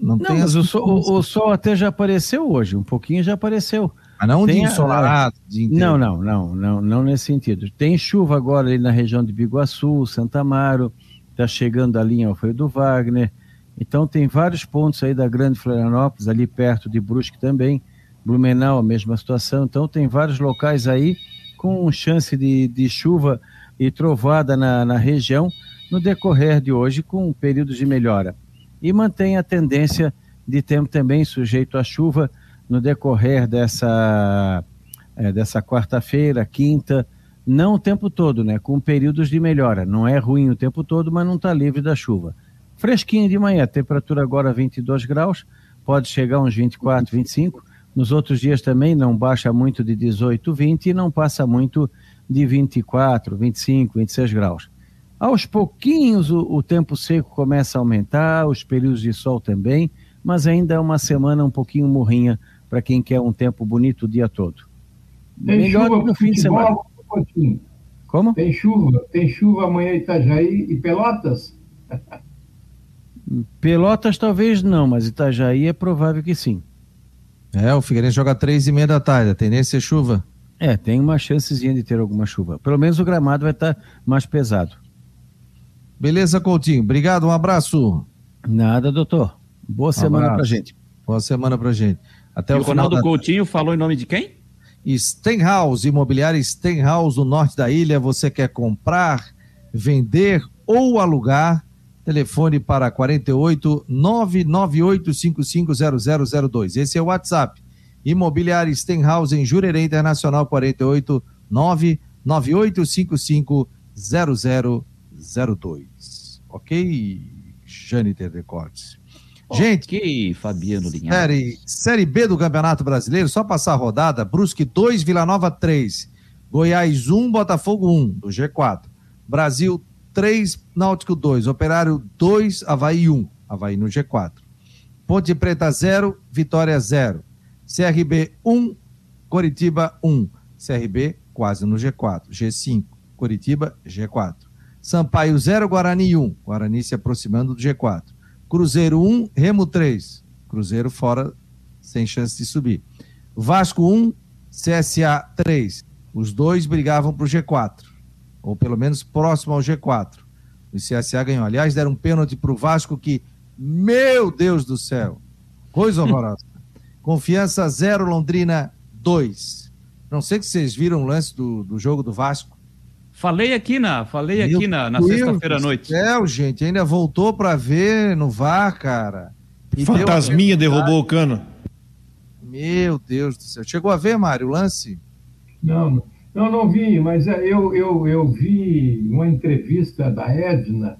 não, não tenho. Mas o sol, o, o sol até já apareceu hoje, um pouquinho já apareceu. Mas não Tem, de ensolarado? De não, não, não, não, não nesse sentido. Tem chuva agora ali na região de Biguaçu, Santa Amaro, está chegando ali em Alfredo Wagner. Então tem vários pontos aí da Grande Florianópolis, ali perto de Brusque também. Blumenau, a mesma situação. Então tem vários locais aí com chance de, de chuva e trovada na, na região no decorrer de hoje, com períodos de melhora. E mantém a tendência de tempo também sujeito à chuva no decorrer dessa, é, dessa quarta-feira, quinta, não o tempo todo, né? Com períodos de melhora. Não é ruim o tempo todo, mas não está livre da chuva. Fresquinho de manhã, temperatura agora 22 graus, pode chegar uns 24, 25. Nos outros dias também não baixa muito de 18, 20 e não passa muito de 24, 25, 26 graus. Aos pouquinhos o, o tempo seco começa a aumentar, os períodos de sol também, mas ainda é uma semana um pouquinho morrinha para quem quer um tempo bonito o dia todo. Tem Melhor chuva, do que o fim de semana. Como? Tem chuva, tem chuva amanhã em Itajaí e Pelotas? <laughs> Pelotas talvez não, mas Itajaí é provável que sim. É, o Figueirense joga três e meia da tarde, a tendência é chuva. É, tem uma chancezinha de ter alguma chuva. Pelo menos o gramado vai estar mais pesado. Beleza, Coutinho. Obrigado, um abraço. Nada, doutor. Boa um semana abraço. pra gente. Boa semana pra gente. Até e o, o Ronaldo da... Coutinho falou em nome de quem? Stenhouse, imobiliária Stenhouse, no norte da ilha. Você quer comprar, vender ou alugar? Telefone para 48 998550002. Esse é o WhatsApp. Imobiliária Stenhouse em Jurerê Internacional 48 998550002. Ok, Jâniter Decortes? Gente, ok, Fabiano Linhares. Série, série B do Campeonato Brasileiro, só passar a rodada, Brusque 2, Vila Nova 3, Goiás 1, Botafogo 1, do G4. Brasil 3, Náutico 2, Operário 2, Havaí 1, Havaí no G4. Ponte Preta 0, Vitória 0. CRB 1, Coritiba 1. CRB quase no G4. G5, Coritiba, G4. Sampaio 0, Guarani 1. Guarani se aproximando do G4. Cruzeiro 1, Remo 3. Cruzeiro fora, sem chance de subir. Vasco 1, CSA 3. Os dois brigavam para o G4, ou pelo menos próximo ao G4. O CSA ganhou. Aliás, deram um pênalti para o Vasco que, meu Deus do céu, coisa horrorosa. <laughs> Confiança 0, Londrina 2. Não sei se vocês viram o lance do, do jogo do Vasco. Falei aqui na, falei Meu aqui na, na sexta-feira à noite. Céu, gente, ainda voltou para ver no VAR, cara. E Fantasminha derrubou o cano. Meu Deus do céu. Chegou a ver, Mário, o lance? Não, não, não vi, mas é, eu, eu, eu vi uma entrevista da Edna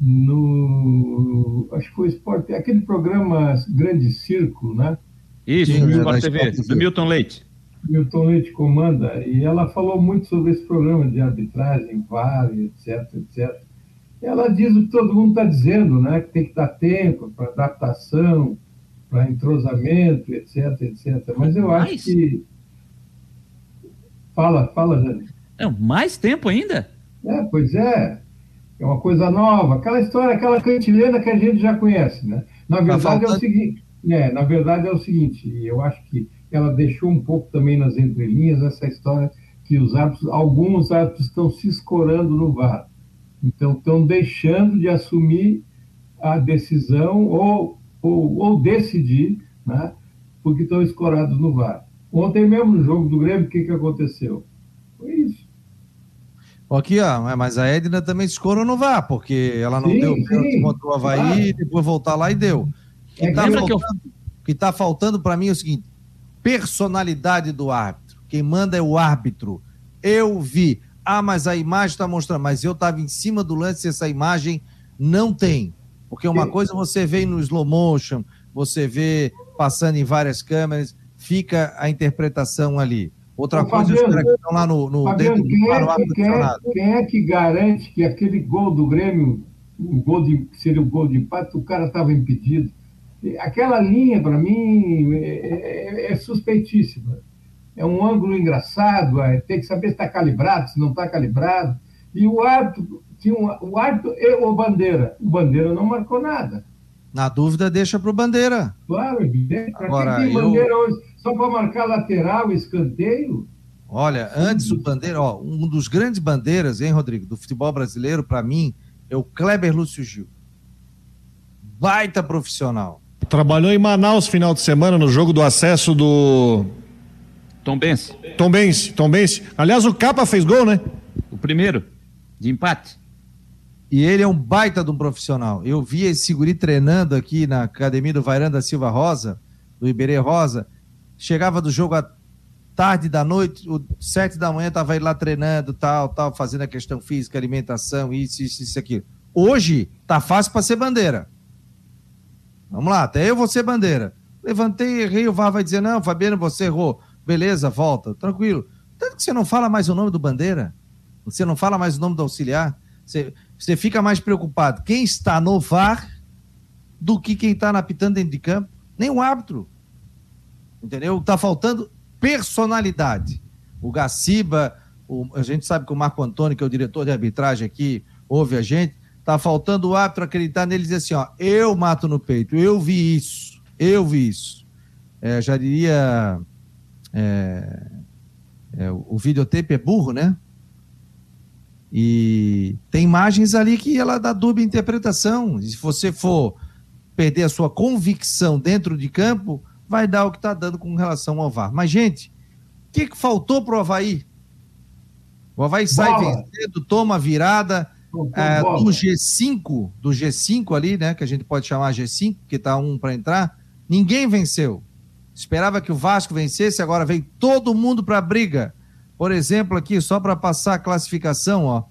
no. Acho que foi Sport, aquele programa Grande Círculo, né? Isso, Sim, Sport TV, do Milton Leite. Milton Leite comanda, e ela falou muito sobre esse programa de arbitragem, VAR, etc, etc. Ela diz o que todo mundo está dizendo, né? Que tem que dar tempo para adaptação, para entrosamento, etc, etc. Mas eu acho que. Fala, fala, Jane. É, mais tempo ainda? É, pois é. É uma coisa nova. Aquela história, aquela cantilena que a gente já conhece, né? Na verdade é o seguinte. É, na verdade é o seguinte, eu acho que ela deixou um pouco também nas entrelinhas essa história que os árbitros, alguns árbitros estão se escorando no VAR. Então, estão deixando de assumir a decisão ou, ou, ou decidir, né, porque estão escorados no VAR. Ontem mesmo, no jogo do Grêmio, o que, que aconteceu? Foi isso. Aqui, ó, mas a Edna também se no VAR, porque ela não sim, deu pênalti contra o Havaí, claro. depois voltar lá e deu. O que está faltando, tá faltando para mim é o seguinte: personalidade do árbitro. Quem manda é o árbitro. Eu vi. Ah, mas a imagem está mostrando. Mas eu estava em cima do lance e essa imagem não tem. Porque uma coisa você vê no slow motion, você vê passando em várias câmeras, fica a interpretação ali. Outra Ô, coisa, Fabiano, os caras que estão lá no, no Fabiano, dentro quem, é, quem, é, quem é que garante que aquele gol do Grêmio, o gol de, seria o gol de empate, o cara estava impedido? Aquela linha, para mim, é, é, é, suspeitíssima. É um ângulo engraçado, é, tem que saber se está calibrado, se não está calibrado. E o árbitro, tinha um, o árbitro e o Bandeira. O Bandeira não marcou nada. Na dúvida, deixa para o Bandeira. Claro, evidente. Para Agora, tem Bandeira eu... hoje? Só para marcar lateral, escanteio? Olha, antes o Bandeira, ó, um dos grandes bandeiras, hein, Rodrigo, do futebol brasileiro, para mim, é o Kleber Lúcio Gil. Baita profissional Trabalhou em Manaus final de semana no jogo do acesso do Tom Bense. Tom Bense, Tom Bense. Aliás, o Capa fez gol, né? O primeiro, de empate. E ele é um baita de um profissional. Eu vi esse guri treinando aqui na academia do Vairanda Silva Rosa, do Iberê Rosa. Chegava do jogo à tarde da noite, o, sete da manhã tava ele lá treinando, tal, tal, fazendo a questão física, alimentação, isso, isso, isso, aquilo. Hoje tá fácil para ser bandeira. Vamos lá, até eu vou ser bandeira. Levantei, errei, o VAR vai dizer, não, Fabiano, você errou. Beleza, volta, tranquilo. Tanto que você não fala mais o nome do bandeira, você não fala mais o nome do auxiliar, você, você fica mais preocupado quem está no VAR do que quem está apitando dentro de campo. Nem o árbitro. Entendeu? Está faltando personalidade. O Gaciba, o, a gente sabe que o Marco Antônio, que é o diretor de arbitragem aqui, ouve a gente. Está faltando o árbitro acreditar nele e dizer assim: ó, eu mato no peito, eu vi isso, eu vi isso. É, já diria. É, é, o videotape é burro, né? E tem imagens ali que ela dá dúbia interpretação. E se você for perder a sua convicção dentro de campo, vai dar o que está dando com relação ao VAR. Mas, gente, o que, que faltou para o Havaí? O Havaí sai Bola. vencendo, toma virada é, do G5, do G5 ali, né? Que a gente pode chamar G5, que está um para entrar. Ninguém venceu. Esperava que o Vasco vencesse, agora vem todo mundo para a briga. Por exemplo, aqui, só para passar a classificação, ó.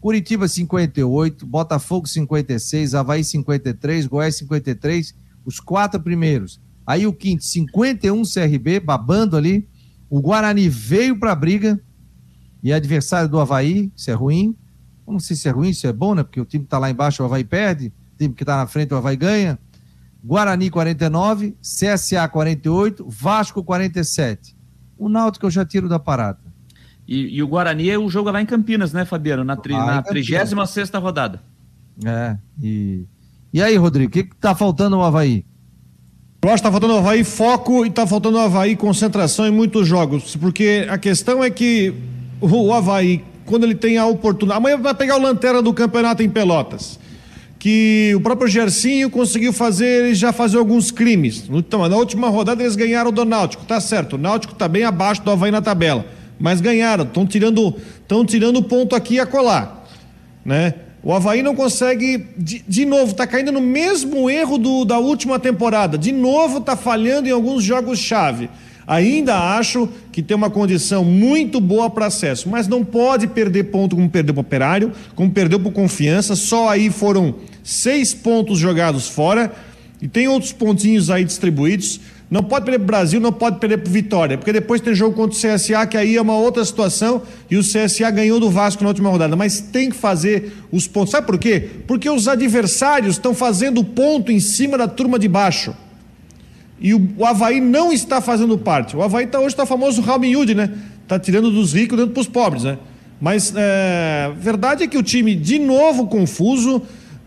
Curitiba 58, Botafogo 56, Havaí 53, Goiás 53, os quatro primeiros. Aí o quinto, 51 CRB, babando ali. O Guarani veio para a briga e é adversário do Havaí, isso é ruim. Não sei se é ruim, se é bom, né? Porque o time que está lá embaixo, o Havaí perde, o time que está na frente, o Havaí ganha. Guarani 49, CSA 48, Vasco 47. O Náutico eu já tiro da parada. E, e o Guarani, o jogo é lá em Campinas, né, Fabiano? Na, tri, na 36 rodada. É, e... E aí, Rodrigo, o que, que tá faltando no Havaí? Eu acho que tá faltando Havaí foco e tá faltando Havaí concentração em muitos jogos. Porque a questão é que o Havaí, quando ele tem a oportunidade. Amanhã vai pegar o lanterna do campeonato em Pelotas que o próprio Gersinho conseguiu fazer já fazer alguns crimes. Então, na última rodada eles ganharam do Náutico, tá certo. O Náutico está bem abaixo do Havaí na tabela, mas ganharam, estão tirando, estão tirando ponto aqui e acolá, né? O Havaí não consegue, de, de novo, está caindo no mesmo erro do, da última temporada. De novo, está falhando em alguns jogos-chave. Ainda acho que tem uma condição muito boa para acesso, mas não pode perder ponto como perdeu para o Operário, como perdeu por confiança. Só aí foram seis pontos jogados fora e tem outros pontinhos aí distribuídos. Não pode perder para o Brasil, não pode perder para Vitória, porque depois tem jogo contra o CSA, que aí é uma outra situação, e o CSA ganhou do Vasco na última rodada, mas tem que fazer os pontos. Sabe por quê? Porque os adversários estão fazendo ponto em cima da turma de baixo. E o, o Havaí não está fazendo parte. O Havaí tá, hoje está famoso Robin Hood, né? Está tirando dos ricos dentro para os pobres, né? Mas é, verdade é que o time, de novo, confuso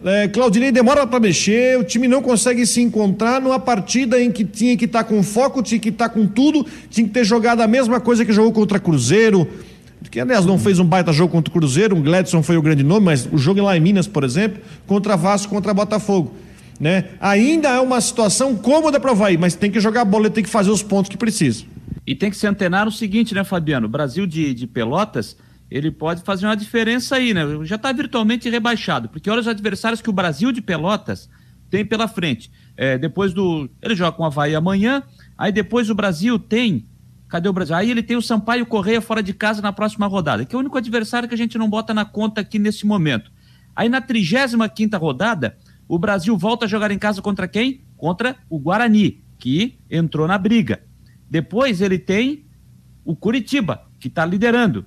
é, Claudinei demora para mexer, o time não consegue se encontrar numa partida em que tinha que estar tá com foco, tinha que estar tá com tudo, tinha que ter jogado a mesma coisa que jogou contra Cruzeiro, que aliás não fez um baita jogo contra o Cruzeiro, o Gladson foi o grande nome, mas o jogo lá em Minas, por exemplo, contra Vasco, contra Botafogo. Né? Ainda é uma situação cômoda para o Havaí, mas tem que jogar a bola tem que fazer os pontos que precisa. E tem que se antenar no seguinte, né, Fabiano? Brasil de, de Pelotas ele pode fazer uma diferença aí, né? Já está virtualmente rebaixado, porque olha os adversários que o Brasil de Pelotas tem pela frente. É, depois do. Ele joga com o Havaí amanhã, aí depois o Brasil tem. Cadê o Brasil? Aí ele tem o Sampaio Correia fora de casa na próxima rodada, que é o único adversário que a gente não bota na conta aqui nesse momento. Aí na 35 rodada, o Brasil volta a jogar em casa contra quem? Contra o Guarani, que entrou na briga. Depois ele tem o Curitiba, que está liderando.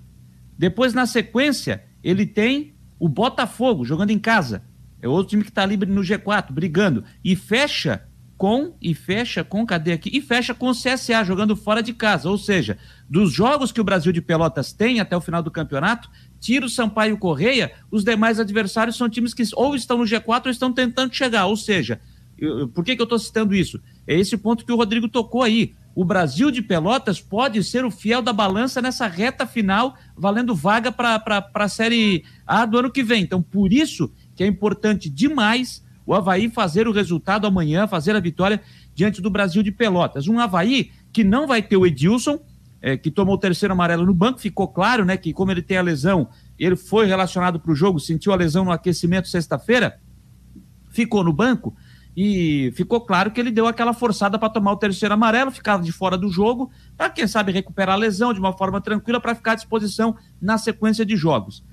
Depois, na sequência, ele tem o Botafogo jogando em casa. É outro time que está ali no G4, brigando. E fecha com, e fecha com, cadê aqui? E fecha com o CSA, jogando fora de casa. Ou seja, dos jogos que o Brasil de Pelotas tem até o final do campeonato, tira o Sampaio Correia, os demais adversários são times que ou estão no G4 ou estão tentando chegar. Ou seja, eu, por que, que eu estou citando isso? É esse ponto que o Rodrigo tocou aí o Brasil de Pelotas pode ser o fiel da balança nessa reta final, valendo vaga para a Série A do ano que vem. Então, por isso que é importante demais o Havaí fazer o resultado amanhã, fazer a vitória diante do Brasil de Pelotas. Um Havaí que não vai ter o Edilson, é, que tomou o terceiro amarelo no banco, ficou claro, né, que como ele tem a lesão, ele foi relacionado para o jogo, sentiu a lesão no aquecimento sexta-feira, ficou no banco e ficou claro que ele deu aquela forçada para tomar o terceiro amarelo, ficava de fora do jogo, para quem sabe recuperar a lesão de uma forma tranquila para ficar à disposição na sequência de jogos.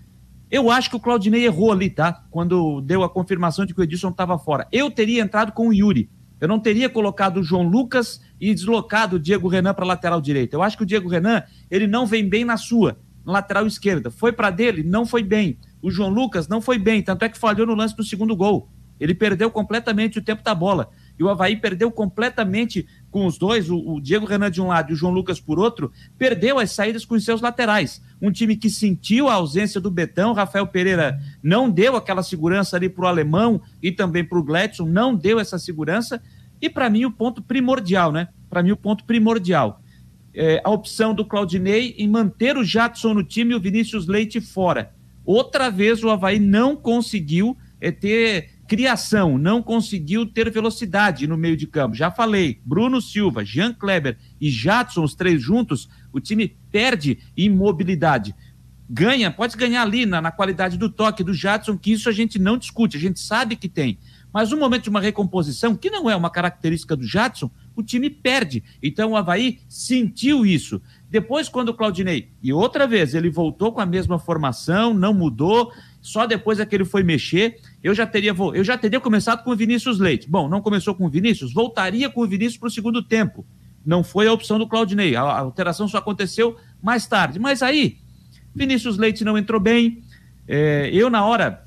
Eu acho que o Claudinei errou ali, tá? Quando deu a confirmação de que o Edilson estava fora. Eu teria entrado com o Yuri. Eu não teria colocado o João Lucas e deslocado o Diego Renan para lateral direita. Eu acho que o Diego Renan, ele não vem bem na sua, na lateral esquerda. Foi para dele, não foi bem. O João Lucas não foi bem, tanto é que falhou no lance do segundo gol. Ele perdeu completamente o tempo da bola. E o Havaí perdeu completamente com os dois, o, Diego Renan de um lado e o João Lucas por outro, perdeu as saídas com os seus laterais. Um time que sentiu a ausência do Betão, Rafael Pereira não deu aquela segurança ali para o alemão e também para o Gladson, não deu essa segurança. E para mim o ponto primordial, né? Para mim o ponto primordial. É a opção do Claudinei em manter o Jadson no time e o Vinícius Leite fora. Outra vez o Havaí não conseguiu é, ter criação, não conseguiu ter velocidade no meio de campo. Já falei, Bruno Silva, Jean Kleber e Jadson, os três juntos, o time perde imobilidade. Ganha, pode ganhar ali na, na qualidade do toque do Jadson, que isso a gente não discute, a gente sabe que tem. Mas no momento de uma recomposição, que não é uma característica do Jadson, o time perde. Então o Havaí sentiu isso. Depois, quando o Claudinei, e outra vez, ele voltou com a mesma formação, não mudou, só depois é que ele foi mexer, eu já teria, eu já teria começado com o Vinícius Leite. Bom, não começou com o Vinícius, voltaria com o Vinícius para o segundo tempo. Não foi a opção do Claudinei, a, alteração só aconteceu mais tarde. Mas aí, Vinícius Leite não entrou bem, é, eu na hora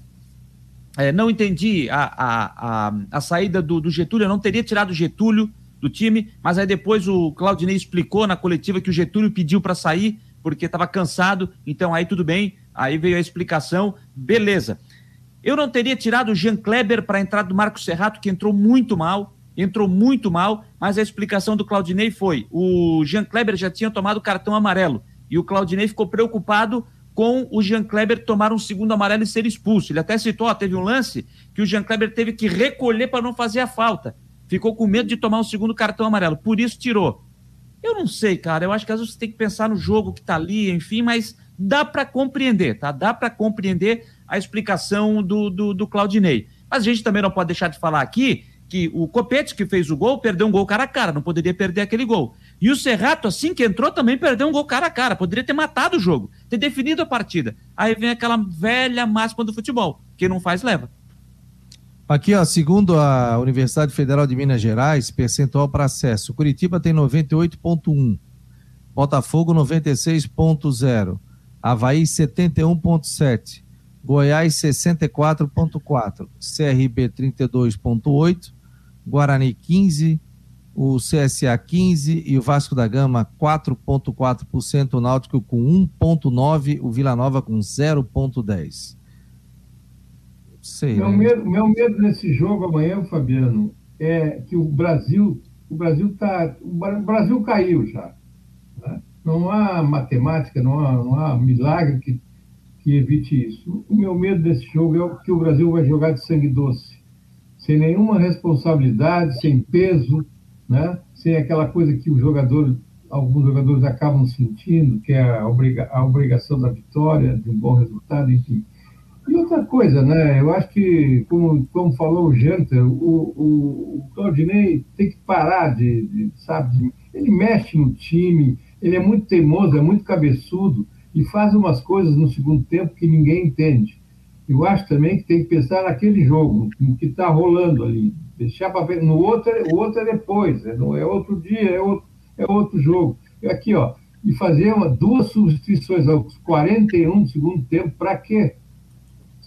é, não entendi a, a, a, a saída do, do Getúlio, eu não teria tirado o Getúlio, do time, mas aí depois o Claudinei explicou na coletiva que o Getúlio pediu para sair porque estava cansado, então aí tudo bem, aí veio a explicação, beleza. Eu não teria tirado o Jean Kleber para a entrada do Marcos Serrato, que entrou muito mal, entrou muito mal, mas a explicação do Claudinei foi: o Jean Kleber já tinha tomado cartão amarelo e o Claudinei ficou preocupado com o Jean Kleber tomar um segundo amarelo e ser expulso. Ele até citou, ó, teve um lance que o Jean Kleber teve que recolher para não fazer a falta ficou com medo de tomar um segundo cartão amarelo, por isso tirou. Eu não sei, cara, eu acho que às vezes você tem que pensar no jogo que tá ali, enfim, mas dá para compreender, tá? Dá para compreender a explicação do, do, do Claudinei. Mas a gente também não pode deixar de falar aqui que o Copete, que fez o gol, perdeu um gol cara a cara, não poderia perder aquele gol. E o Serrato, assim que entrou, também perdeu um gol cara a cara, poderia ter matado o jogo, ter definido a partida. Aí vem aquela velha máxima do futebol: quem não faz, leva. Aqui, ó, segundo a Universidade Federal de Minas Gerais, percentual para acesso. Curitiba tem 98,1. Botafogo 96,0. Havaí 71,7. Goiás 64,4. CRB 32,8. Guarani 15. O CSA 15 e o Vasco da Gama 4,4%. O Náutico com 1,9%. O Vila Nova com 0,10%. Sei, meu, né? medo, meu medo nesse jogo amanhã, Fabiano, é que o Brasil, o Brasil tá, o Brasil caiu já. Né? Não há matemática, não há, não há milagre que, que evite isso. O meu medo desse jogo é que o Brasil vai jogar de sangue doce, sem nenhuma responsabilidade, sem peso, né? sem aquela coisa que jogador, alguns jogadores acabam sentindo, que é a, obriga, a obrigação da vitória, de um bom resultado, enfim. E outra coisa, né? Eu acho que, como, como falou o Janter, o, o, o Claudinei tem que parar de, de, sabe, de, ele mexe no time, ele é muito teimoso, é muito cabeçudo e faz umas coisas no segundo tempo que ninguém entende. Eu acho também que tem que pensar naquele jogo, no que está rolando ali. Deixar para ver. No outro, o outro é depois, é, é outro dia, é outro, é outro jogo. E aqui, ó, e fazer uma, duas substituições aos 41 do segundo tempo, para quê?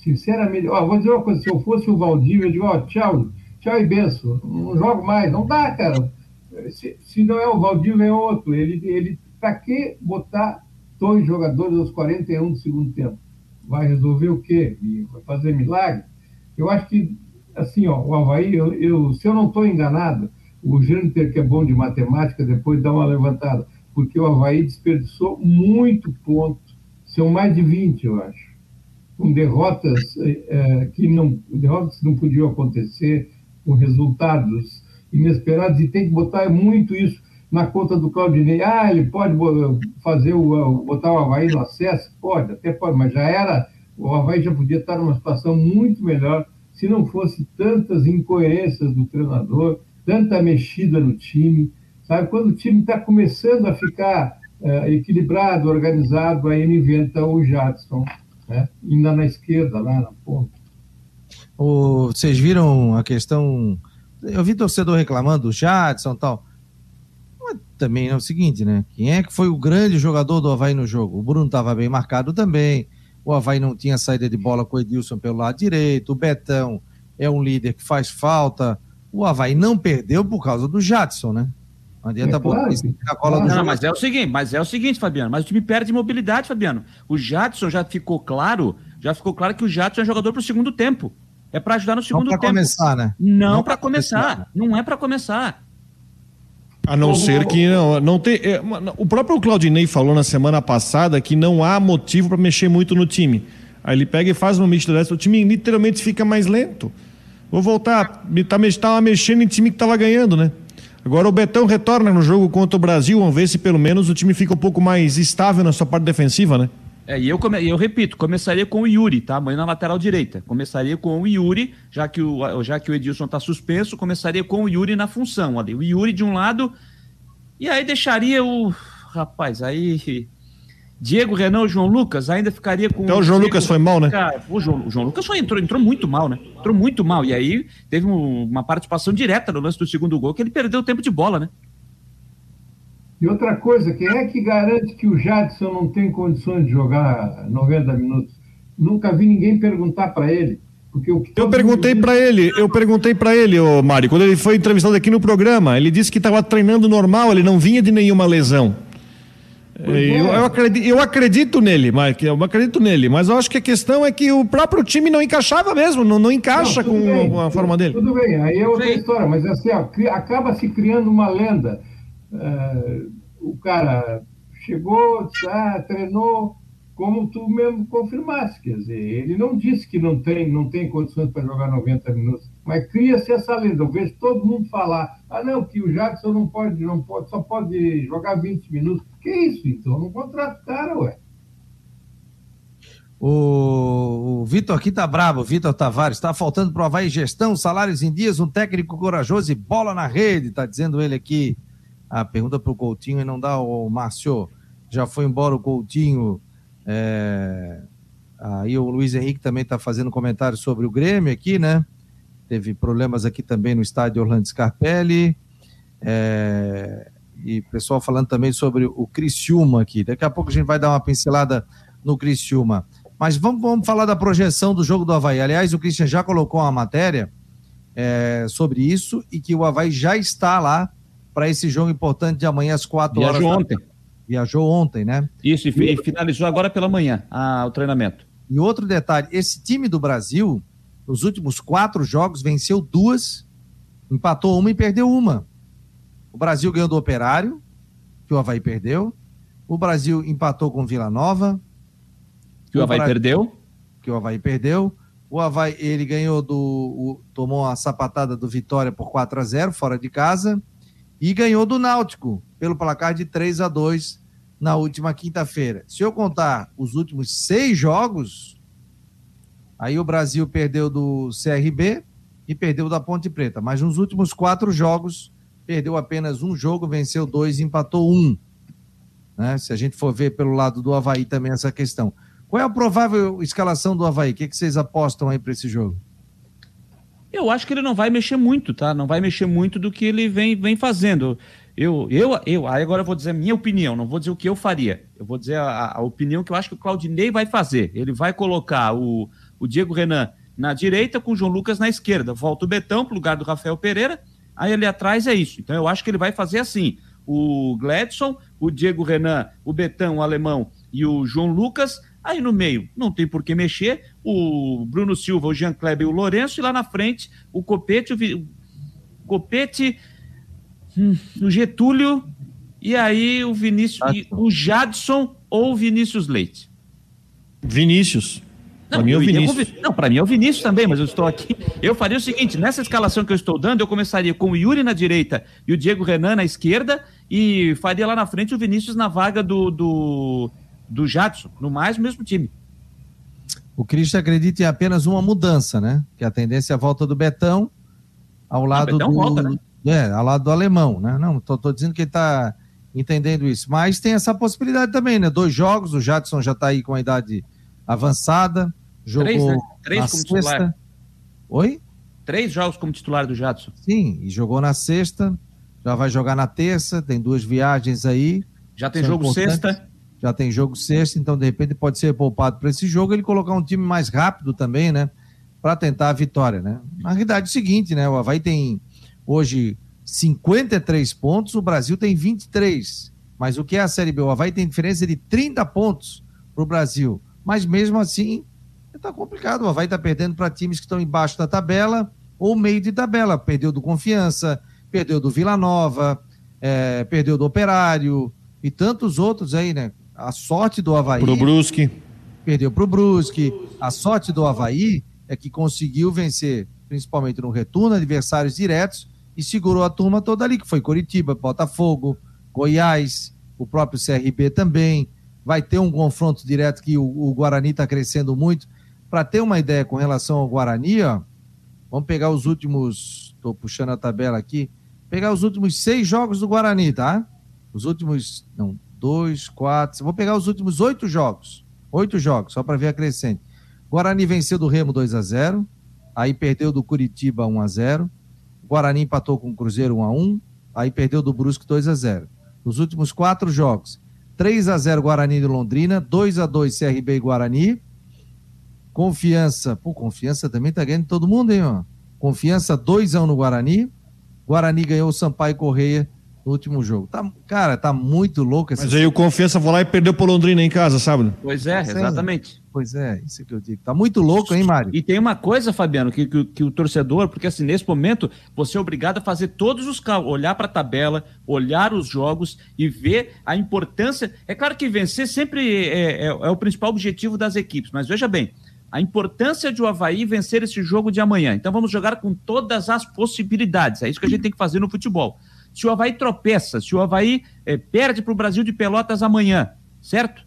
sinceramente, ó, vou dizer uma coisa, se eu fosse o Valdívia, eu digo, ó, tchau, tchau e benção, não jogo mais, não dá, cara. Se, se não é o Valdívia, é outro. Ele, ele, para que botar dois jogadores aos 41 do segundo tempo? Vai resolver o quê? Vai fazer milagre? Eu acho que, assim, ó, o Havaí, eu, eu se eu não estou enganado, o Jâniter, que é bom de matemática, depois dá uma levantada, porque o Havaí desperdiçou muito ponto, são mais de 20, eu acho com derrotas é, que não derrotas que não podiam acontecer, com resultados inesperados e tem que botar muito isso. Na conta do Claudinei. Ah, ele pode fazer o, botar o Havaí no acesso? Pode, até pode, mas já era. O Havaí já podia estar numa situação muito melhor se não fosse tantas incoerências do treinador, tanta mexida no time. Sabe, quando o time está começando a ficar uh, equilibrado, organizado, aí ele inventa o Jadson, né? ainda na esquerda, lá na ponta. O, vocês viram a questão. Eu vi torcedor reclamando do Jadson e tal também é o seguinte, né? Quem é que foi o grande jogador do Havaí no jogo? O Bruno estava bem marcado também. O Havaí não tinha saída de bola com o Edilson pelo lado direito. O Betão é um líder que faz falta. O Havaí não perdeu por causa do Jadson, né? Não adianta é claro, a bola do Não, mas é o seguinte, mas é o seguinte, Fabiano, mas o time perde mobilidade, Fabiano. O Jadson já ficou claro, já ficou claro que o Jadson é jogador para o segundo tempo. É para ajudar no segundo não tempo. Não para começar, né? Não, não para começar. começar. Não é para começar. A não ser que não, não tem. É, o próprio Claudinei falou na semana passada que não há motivo para mexer muito no time. Aí ele pega e faz uma mix dessa, o time literalmente fica mais lento. Vou voltar, tá, tava mexendo em time que estava ganhando, né? Agora o Betão retorna no jogo contra o Brasil, vamos ver se pelo menos o time fica um pouco mais estável na sua parte defensiva, né? É, e eu, come... eu repito, começaria com o Yuri, tá? Amanhã na lateral direita. Começaria com o Yuri, já que o, já que o Edilson tá suspenso, começaria com o Yuri na função ali. O Yuri de um lado, e aí deixaria o. Rapaz, aí. Diego Renan, João Lucas, ainda ficaria com. Então o João Diego... Lucas foi mal, né? o, João, o João Lucas foi, entrou, entrou muito mal, né? Entrou muito mal. E aí teve um, uma participação direta no lance do segundo gol, que ele perdeu o tempo de bola, né? E outra coisa, quem é que garante que o Jadson não tem condições de jogar 90 minutos? Nunca vi ninguém perguntar para ele. Porque o eu perguntei para ele, eu perguntei para ele, ô Mário, quando ele foi entrevistado aqui no programa, ele disse que estava treinando normal, ele não vinha de nenhuma lesão. É. Eu, eu, acredito, eu acredito nele, Mike, eu acredito nele, mas eu acho que a questão é que o próprio time não encaixava mesmo, não, não encaixa não, com bem, a forma dele. Tudo bem, aí é outra Sim. história, mas assim, ó, acaba se criando uma lenda Uh, o cara chegou, ah, treinou, como tu mesmo confirmaste, quer dizer, ele não disse que não tem, não tem condições para jogar 90 minutos, mas cria-se essa lenda. Eu vejo todo mundo falar, ah não, que o Jackson não pode, não pode, só pode jogar 20 minutos. Que isso, então? Não contrata o cara, ué. O, o Vitor aqui tá bravo, Vitor Tavares, está faltando o Havaí gestão, salários em dias, um técnico corajoso e bola na rede, tá dizendo ele aqui a pergunta para o Coutinho e não dá o Márcio. Já foi embora o Coutinho. É... Aí o Luiz Henrique também está fazendo comentário sobre o Grêmio aqui, né? Teve problemas aqui também no estádio Orlando Scarpelli. É... E pessoal falando também sobre o Criciúma aqui. Daqui a pouco a gente vai dar uma pincelada no Criciúma. Mas vamos, vamos falar da projeção do jogo do Havaí. Aliás, o Christian já colocou uma matéria é, sobre isso e que o Havaí já está lá para esse jogo importante de amanhã às quatro horas. Viajou ontem. Viajou ontem, né? Isso, e, e finalizou agora pela manhã a, o treinamento. E outro detalhe: esse time do Brasil, nos últimos quatro jogos, venceu duas, empatou uma e perdeu uma. O Brasil ganhou do Operário, que o Havaí perdeu. O Brasil empatou com Vila Nova. Que o, o Havaí Brasil, perdeu. Que o Havaí perdeu. O Havaí, ele ganhou do. O, tomou a sapatada do Vitória por 4 a 0 fora de casa e ganhou do Náutico pelo placar de 3 a 2 na última quinta-feira. Se eu contar os últimos seis jogos, aí o Brasil perdeu do CRB e perdeu da Ponte Preta, mas nos últimos quatro jogos perdeu apenas um jogo, venceu dois empatou um. Né? Se a gente for ver pelo lado do Havaí também essa questão. Qual é a provável escalação do Havaí? O que, que vocês apostam aí para esse jogo? Eu acho que ele não vai mexer muito, tá? Não vai mexer muito do que ele vem, vem fazendo. Eu, eu, eu, aí agora eu vou dizer a minha opinião, não vou dizer o que eu faria. Eu vou dizer a, a opinião que eu acho que o Claudinei vai fazer. Ele vai colocar o, o Diego Renan na direita com o João Lucas na esquerda. Volta o Betão para o lugar do Rafael Pereira. Aí ali atrás é isso. Então eu acho que ele vai fazer assim: o Gladson, o Diego Renan, o Betão, o alemão e o João Lucas Aí no meio, não tem por que mexer, o Bruno Silva, o Jean Kleber e o Lourenço, e lá na frente, o Copete, o, Copete, hum, o Getúlio, e aí o Vinícius, o Jadson ou o Vinícius Leite. Vinícius. Para mim é o Vinícius. Com... Não, para mim é o Vinícius também, mas eu estou aqui. Eu faria o seguinte: nessa escalação que eu estou dando, eu começaria com o Yuri na direita e o Diego Renan na esquerda e faria lá na frente o Vinícius na vaga do, do, do Jadson, no mais o mesmo time. O Cristian acredita em apenas uma mudança, né? Que a tendência é a volta do Betão ao lado Betão do. Volta, né? É, ao lado do alemão, né? Não, tô, tô dizendo que ele está entendendo isso. Mas tem essa possibilidade também, né? Dois jogos, o Jadson já está aí com a idade avançada. Jogou Três, né? Três como sexta. titular. Oi? Três jogos como titular do Jadson. Sim, e jogou na sexta, já vai jogar na terça, tem duas viagens aí. Já tem jogo sexta. Já tem jogo sexta, então de repente pode ser poupado para esse jogo, ele colocar um time mais rápido também, né? Para tentar a vitória, né? Na realidade é o seguinte, né? O Havaí tem hoje 53 pontos, o Brasil tem 23. Mas o que é a Série B? O Havaí tem diferença de 30 pontos para o Brasil. Mas mesmo assim, está complicado. O Havaí está perdendo para times que estão embaixo da tabela ou meio de tabela. Perdeu do Confiança, perdeu do Vila Nova, é, perdeu do Operário e tantos outros aí, né? A sorte do Havaí. Pro Brusque. Perdeu pro Brusque. A sorte do Havaí é que conseguiu vencer, principalmente no retorno, adversários diretos e segurou a turma toda ali, que foi Coritiba, Botafogo, Goiás, o próprio CRB também. Vai ter um confronto direto que o, o Guarani está crescendo muito. Para ter uma ideia com relação ao Guarani, ó, vamos pegar os últimos. Estou puxando a tabela aqui. Pegar os últimos seis jogos do Guarani, tá? Os últimos. Não, dois, quatro. Vou pegar os últimos oito jogos. Oito jogos, só para ver a crescente. Guarani venceu do Remo 2 a 0 aí perdeu do Curitiba 1 a 0 Guarani empatou com o Cruzeiro 1 a 1 aí perdeu do Brusque 2 a 0 Nos últimos quatro jogos, 3 a 0 Guarani de Londrina, 2 a 2 CRB e Guarani. Confiança, pô, Confiança também tá ganhando todo mundo, hein, ó. Confiança 2 a 1 no Guarani. Guarani ganhou o Sampaio Correia no último jogo. Tá, cara, tá muito louco essa Mas aí o Confiança foi lá e perdeu pro Londrina em casa, sabe? Pois é, exatamente. Pois é, isso que eu digo. Tá muito louco, hein, Mário? E tem uma coisa, Fabiano, que, que, que o torcedor, porque assim, nesse momento, você é obrigado a fazer todos os cálculos, olhar para a tabela, olhar os jogos e ver a importância. É claro que vencer sempre é, é, é o principal objetivo das equipes, mas veja bem, a importância de o Havaí vencer esse jogo de amanhã. Então vamos jogar com todas as possibilidades. É isso que a gente tem que fazer no futebol se o Havaí tropeça, se o Havaí é, perde para o Brasil de Pelotas amanhã, certo?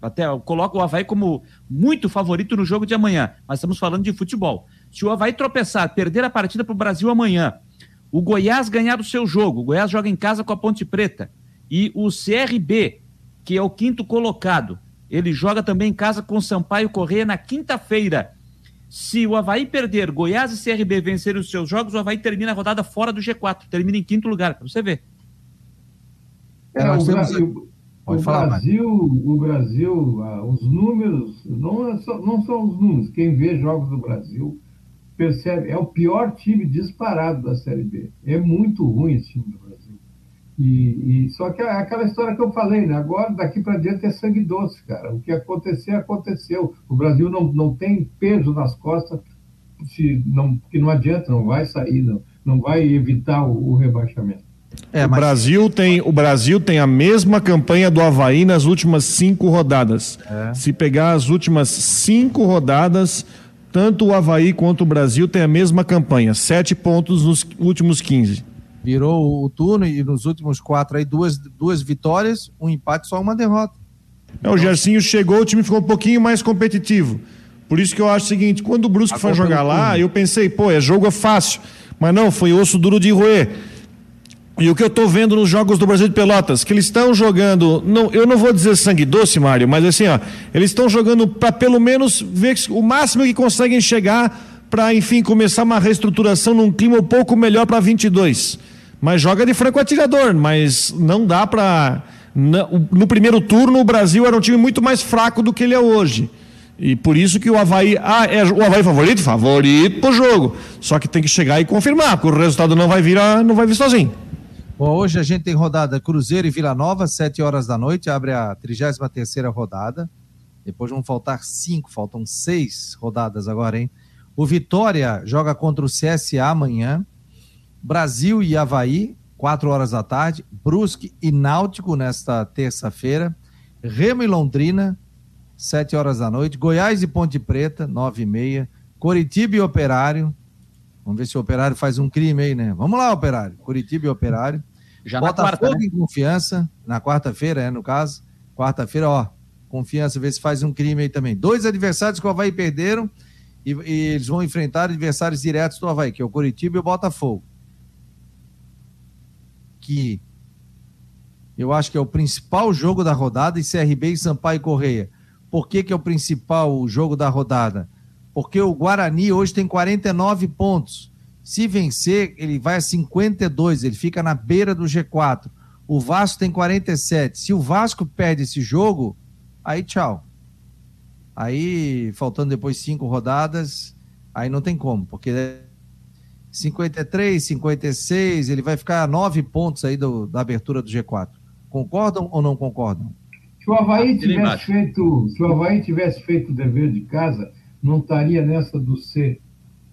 Até eu coloco o Havaí como muito favorito no jogo de amanhã, mas estamos falando de futebol. Se o Havaí tropeçar, perder a partida para o Brasil amanhã, o Goiás ganhar o seu jogo, o Goiás joga em casa com a Ponte Preta, e o CRB, que é o quinto colocado, ele joga também em casa com o Sampaio Correia na quinta-feira. Se o Havaí perder, Goiás e CRB vencerem os seus jogos, o Havaí termina a rodada fora do G4, termina em quinto lugar, para você ver. É, o, Brasil, o, falar, Brasil, o Brasil, ah, os números, não, é só, não são os números, quem vê jogos do Brasil percebe, é o pior time disparado da Série B. É muito ruim esse time do Brasil. E, e, só que é aquela história que eu falei, né? Agora, daqui para diante é sangue doce, cara. O que acontecer, aconteceu. O Brasil não, não tem peso nas costas, se não, que não adianta, não vai sair, não, não vai evitar o, o rebaixamento. É, mas... o, Brasil tem, o Brasil tem a mesma campanha do Havaí nas últimas cinco rodadas. É. Se pegar as últimas cinco rodadas, tanto o Havaí quanto o Brasil têm a mesma campanha, sete pontos nos últimos 15 virou o turno e nos últimos quatro aí duas, duas vitórias, um empate, só uma derrota. É, o Gersinho chegou, o time ficou um pouquinho mais competitivo. Por isso que eu acho o seguinte, quando o Brusque foi jogar lá, eu pensei, pô, é jogo é fácil. Mas não, foi osso duro de roer. E o que eu estou vendo nos jogos do Brasil de Pelotas, que eles estão jogando, não, eu não vou dizer sangue doce, Mário, mas assim, ó, eles estão jogando para pelo menos ver o máximo que conseguem chegar para, enfim, começar uma reestruturação num clima um pouco melhor para 22 mas joga de franco atirador, mas não dá para no primeiro turno o Brasil era um time muito mais fraco do que ele é hoje. E por isso que o Havaí. Ah, é o Havaí favorito? Favorito pro jogo. Só que tem que chegar e confirmar, porque o resultado não vai vir, não vai vir sozinho. Bom, hoje a gente tem rodada Cruzeiro e Vila Nova, 7 horas da noite, abre a 33 rodada. Depois vão faltar cinco, faltam seis rodadas agora, hein? O Vitória joga contra o CSA amanhã. Brasil e Havaí, 4 horas da tarde. Brusque e Náutico nesta terça-feira. Remo e Londrina, 7 horas da noite. Goiás e Ponte Preta, 9 e meia. Coritiba e Operário. Vamos ver se o Operário faz um crime aí, né? Vamos lá, Operário. Curitiba e Operário. Já Botafogo na quarta, né? em confiança, na quarta-feira, é, no caso. Quarta-feira, ó, confiança, ver se faz um crime aí também. Dois adversários que o Havaí perderam e, e, eles vão enfrentar adversários diretos do Havaí, que é o Curitiba e o Botafogo. Que eu acho que é o principal jogo da rodada e CRB e Sampaio Correia. Por que, que é o principal jogo da rodada? Porque o Guarani hoje tem 49 pontos. Se vencer, ele vai a 52, ele fica na beira do G4. O Vasco tem 47. Se o Vasco perde esse jogo, aí tchau. Aí, faltando depois cinco rodadas, aí não tem como, porque 53, 56, ele vai ficar a nove pontos aí do, da abertura do G4. Concordam ou não concordam? Se o Havaí tivesse feito, se o Havaí tivesse feito o dever de casa, não estaria nessa do C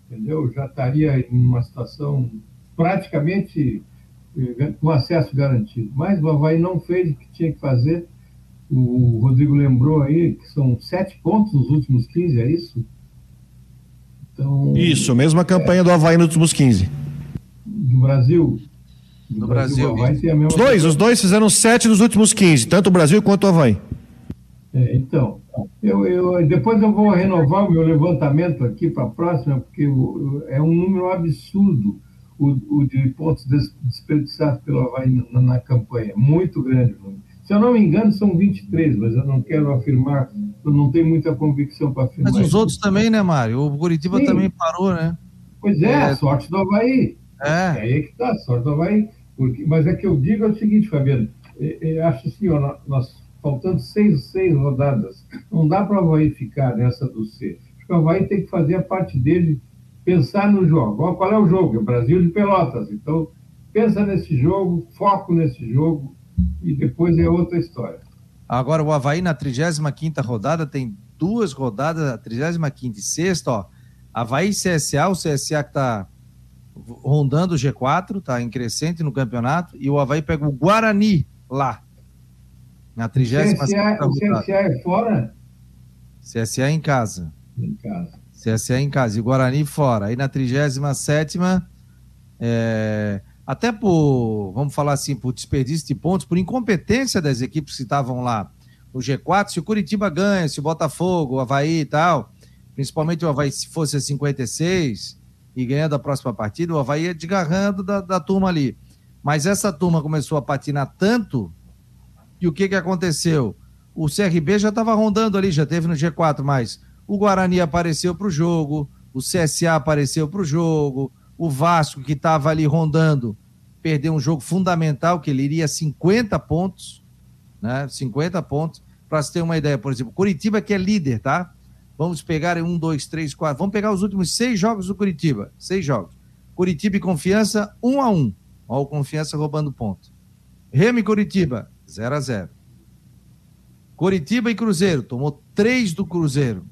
entendeu? Já estaria em uma situação praticamente eh, com acesso garantido. Mas o Havaí não fez o que tinha que fazer. O Rodrigo lembrou aí que são sete pontos nos últimos 15, é isso? Então, isso, mesma campanha é, do Havaí nos últimos 15. Do Brasil? Do, Brasil. Brasil os dois, os dois fizeram sete nos últimos 15, tanto o Brasil quanto o Havaí. É, então, eu, eu, depois eu vou renovar o meu levantamento aqui para a próxima, porque é um número absurdo o, o de pontos desperdiçados pelo Havaí na, na campanha. Muito grande. Se eu não me engano, são 23, mas eu não quero afirmar, eu não tenho muita convicção para afirmar. Mas os outros também, né, Mário? O Curitiba Sim. também parou, né? Pois é, é, sorte do Havaí. É. é aí que está, a sorte do Havaí. Porque, mas é que eu digo é o seguinte, Fabiano, eu acho assim, ó, nós faltando seis, seis rodadas. Não dá para o Havaí ficar nessa do C. Porque o Havaí tem que fazer a parte dele, pensar no jogo. Qual é o jogo? É o Brasil de Pelotas. Então, pensa nesse jogo, foco nesse jogo e depois é outra história. Agora, o Havaí na 35 rodada tem duas rodadas, a 35 e sexta, ó. Havaí e CSA, o CSA que está rondando o G4, está em crescente no campeonato, e o Havaí pega o Guarani lá. Na 30 O CSA é fora? CSA em casa. Em casa. CSA em casa. E Guarani fora. Aí na 37 é, até por, vamos falar assim, por desperdício de pontos, por incompetência das equipes que estavam lá no G4, se o Curitiba ganha, se o Botafogo, o Havaí e tal, principalmente o Havaí se fosse a 56 e ganhando a próxima partida, o Havaí ia desgarrando da, da turma ali. Mas essa turma começou a patinar tanto e o que, que aconteceu? O CRB já estava rondando ali, já teve no G4, mas o Guarani apareceu para o jogo, o CSA apareceu para o jogo, o Vasco, que estava ali rondando, perdeu um jogo fundamental, que ele iria 50 pontos, né? 50 pontos. Para você ter uma ideia, por exemplo, Curitiba, que é líder, tá? Vamos pegar um, dois, três, quatro. Vamos pegar os últimos seis jogos do Curitiba. Seis jogos. Curitiba e Confiança, um a um. Olha o Confiança roubando ponto. Remy Curitiba, 0 a 0 Coritiba e Cruzeiro, tomou 3 do Cruzeiro.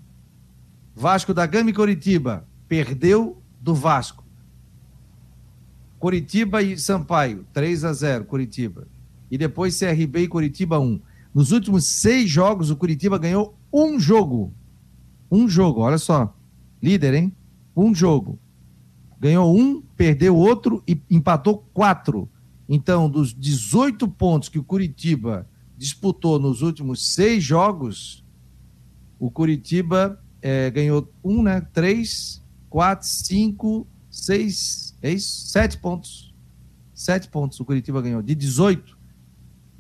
Vasco da Gama e Coritiba, perdeu do Vasco. Coritiba e Sampaio, 3 a 0 Coritiba. E depois CRB e Coritiba 1. Nos últimos seis jogos, o Curitiba ganhou um jogo. Um jogo, olha só. Líder, hein? Um jogo. Ganhou um, perdeu outro e empatou quatro. Então, dos 18 pontos que o Curitiba disputou nos últimos seis jogos, o Curitiba é, ganhou um, né? Três, quatro, cinco, seis, é isso? Sete pontos. Sete pontos o Curitiba ganhou. De 18,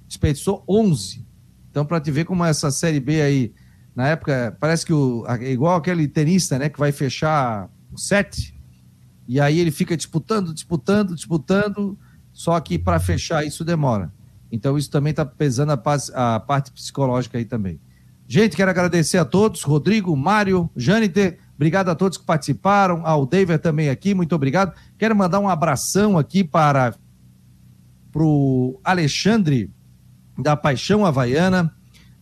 desperdiçou 11. Então, para te ver como essa Série B aí, na época, parece que o, igual aquele tenista, né, que vai fechar o sete, e aí ele fica disputando, disputando, disputando, só que para fechar isso demora. Então isso também está pesando a, a, parte psicológica aí também. Gente, quero agradecer a todos, Rodrigo, Mário, Jâniter, obrigado a todos que participaram, ao David também aqui, muito obrigado. Quero mandar um abração aqui para o Alexandre da Paixão Havaiana,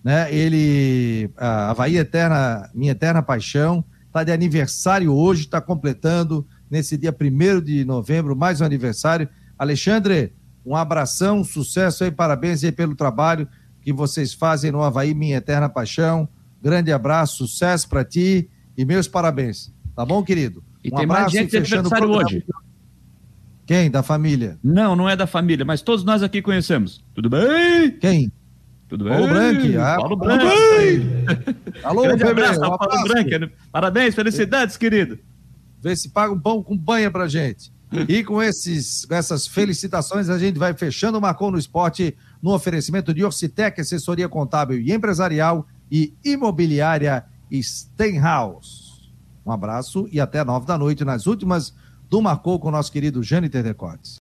né? Ele, a Havaí Eterna, minha eterna paixão, está de aniversário hoje, está completando nesse dia 1 de novembro, mais um aniversário. Alexandre, um abração, sucesso aí, parabéns aí pelo trabalho que vocês fazem no Havaí, minha eterna paixão. Grande abraço, sucesso para ti e meus parabéns. Tá bom, querido? E um tem mais gente de aniversário hoje. Quem? Da família? Não, não é da família, mas todos nós aqui conhecemos. Tudo bem? Quem? Tudo bem? Paulo Branco. Ah, Paulo Branco. Alô, Grande bebê. Abraço, um Paulo Branco. Parabéns, felicidades, querido. Vê se paga um pão com banha pra gente. E com, esses, com essas felicitações, a gente vai fechando o Marcou no Esporte no oferecimento de Orcitec, assessoria contábil e empresarial e imobiliária Stenhouse. Um abraço e até nove da noite nas últimas do Marcou com o nosso querido Jâniter Decotes.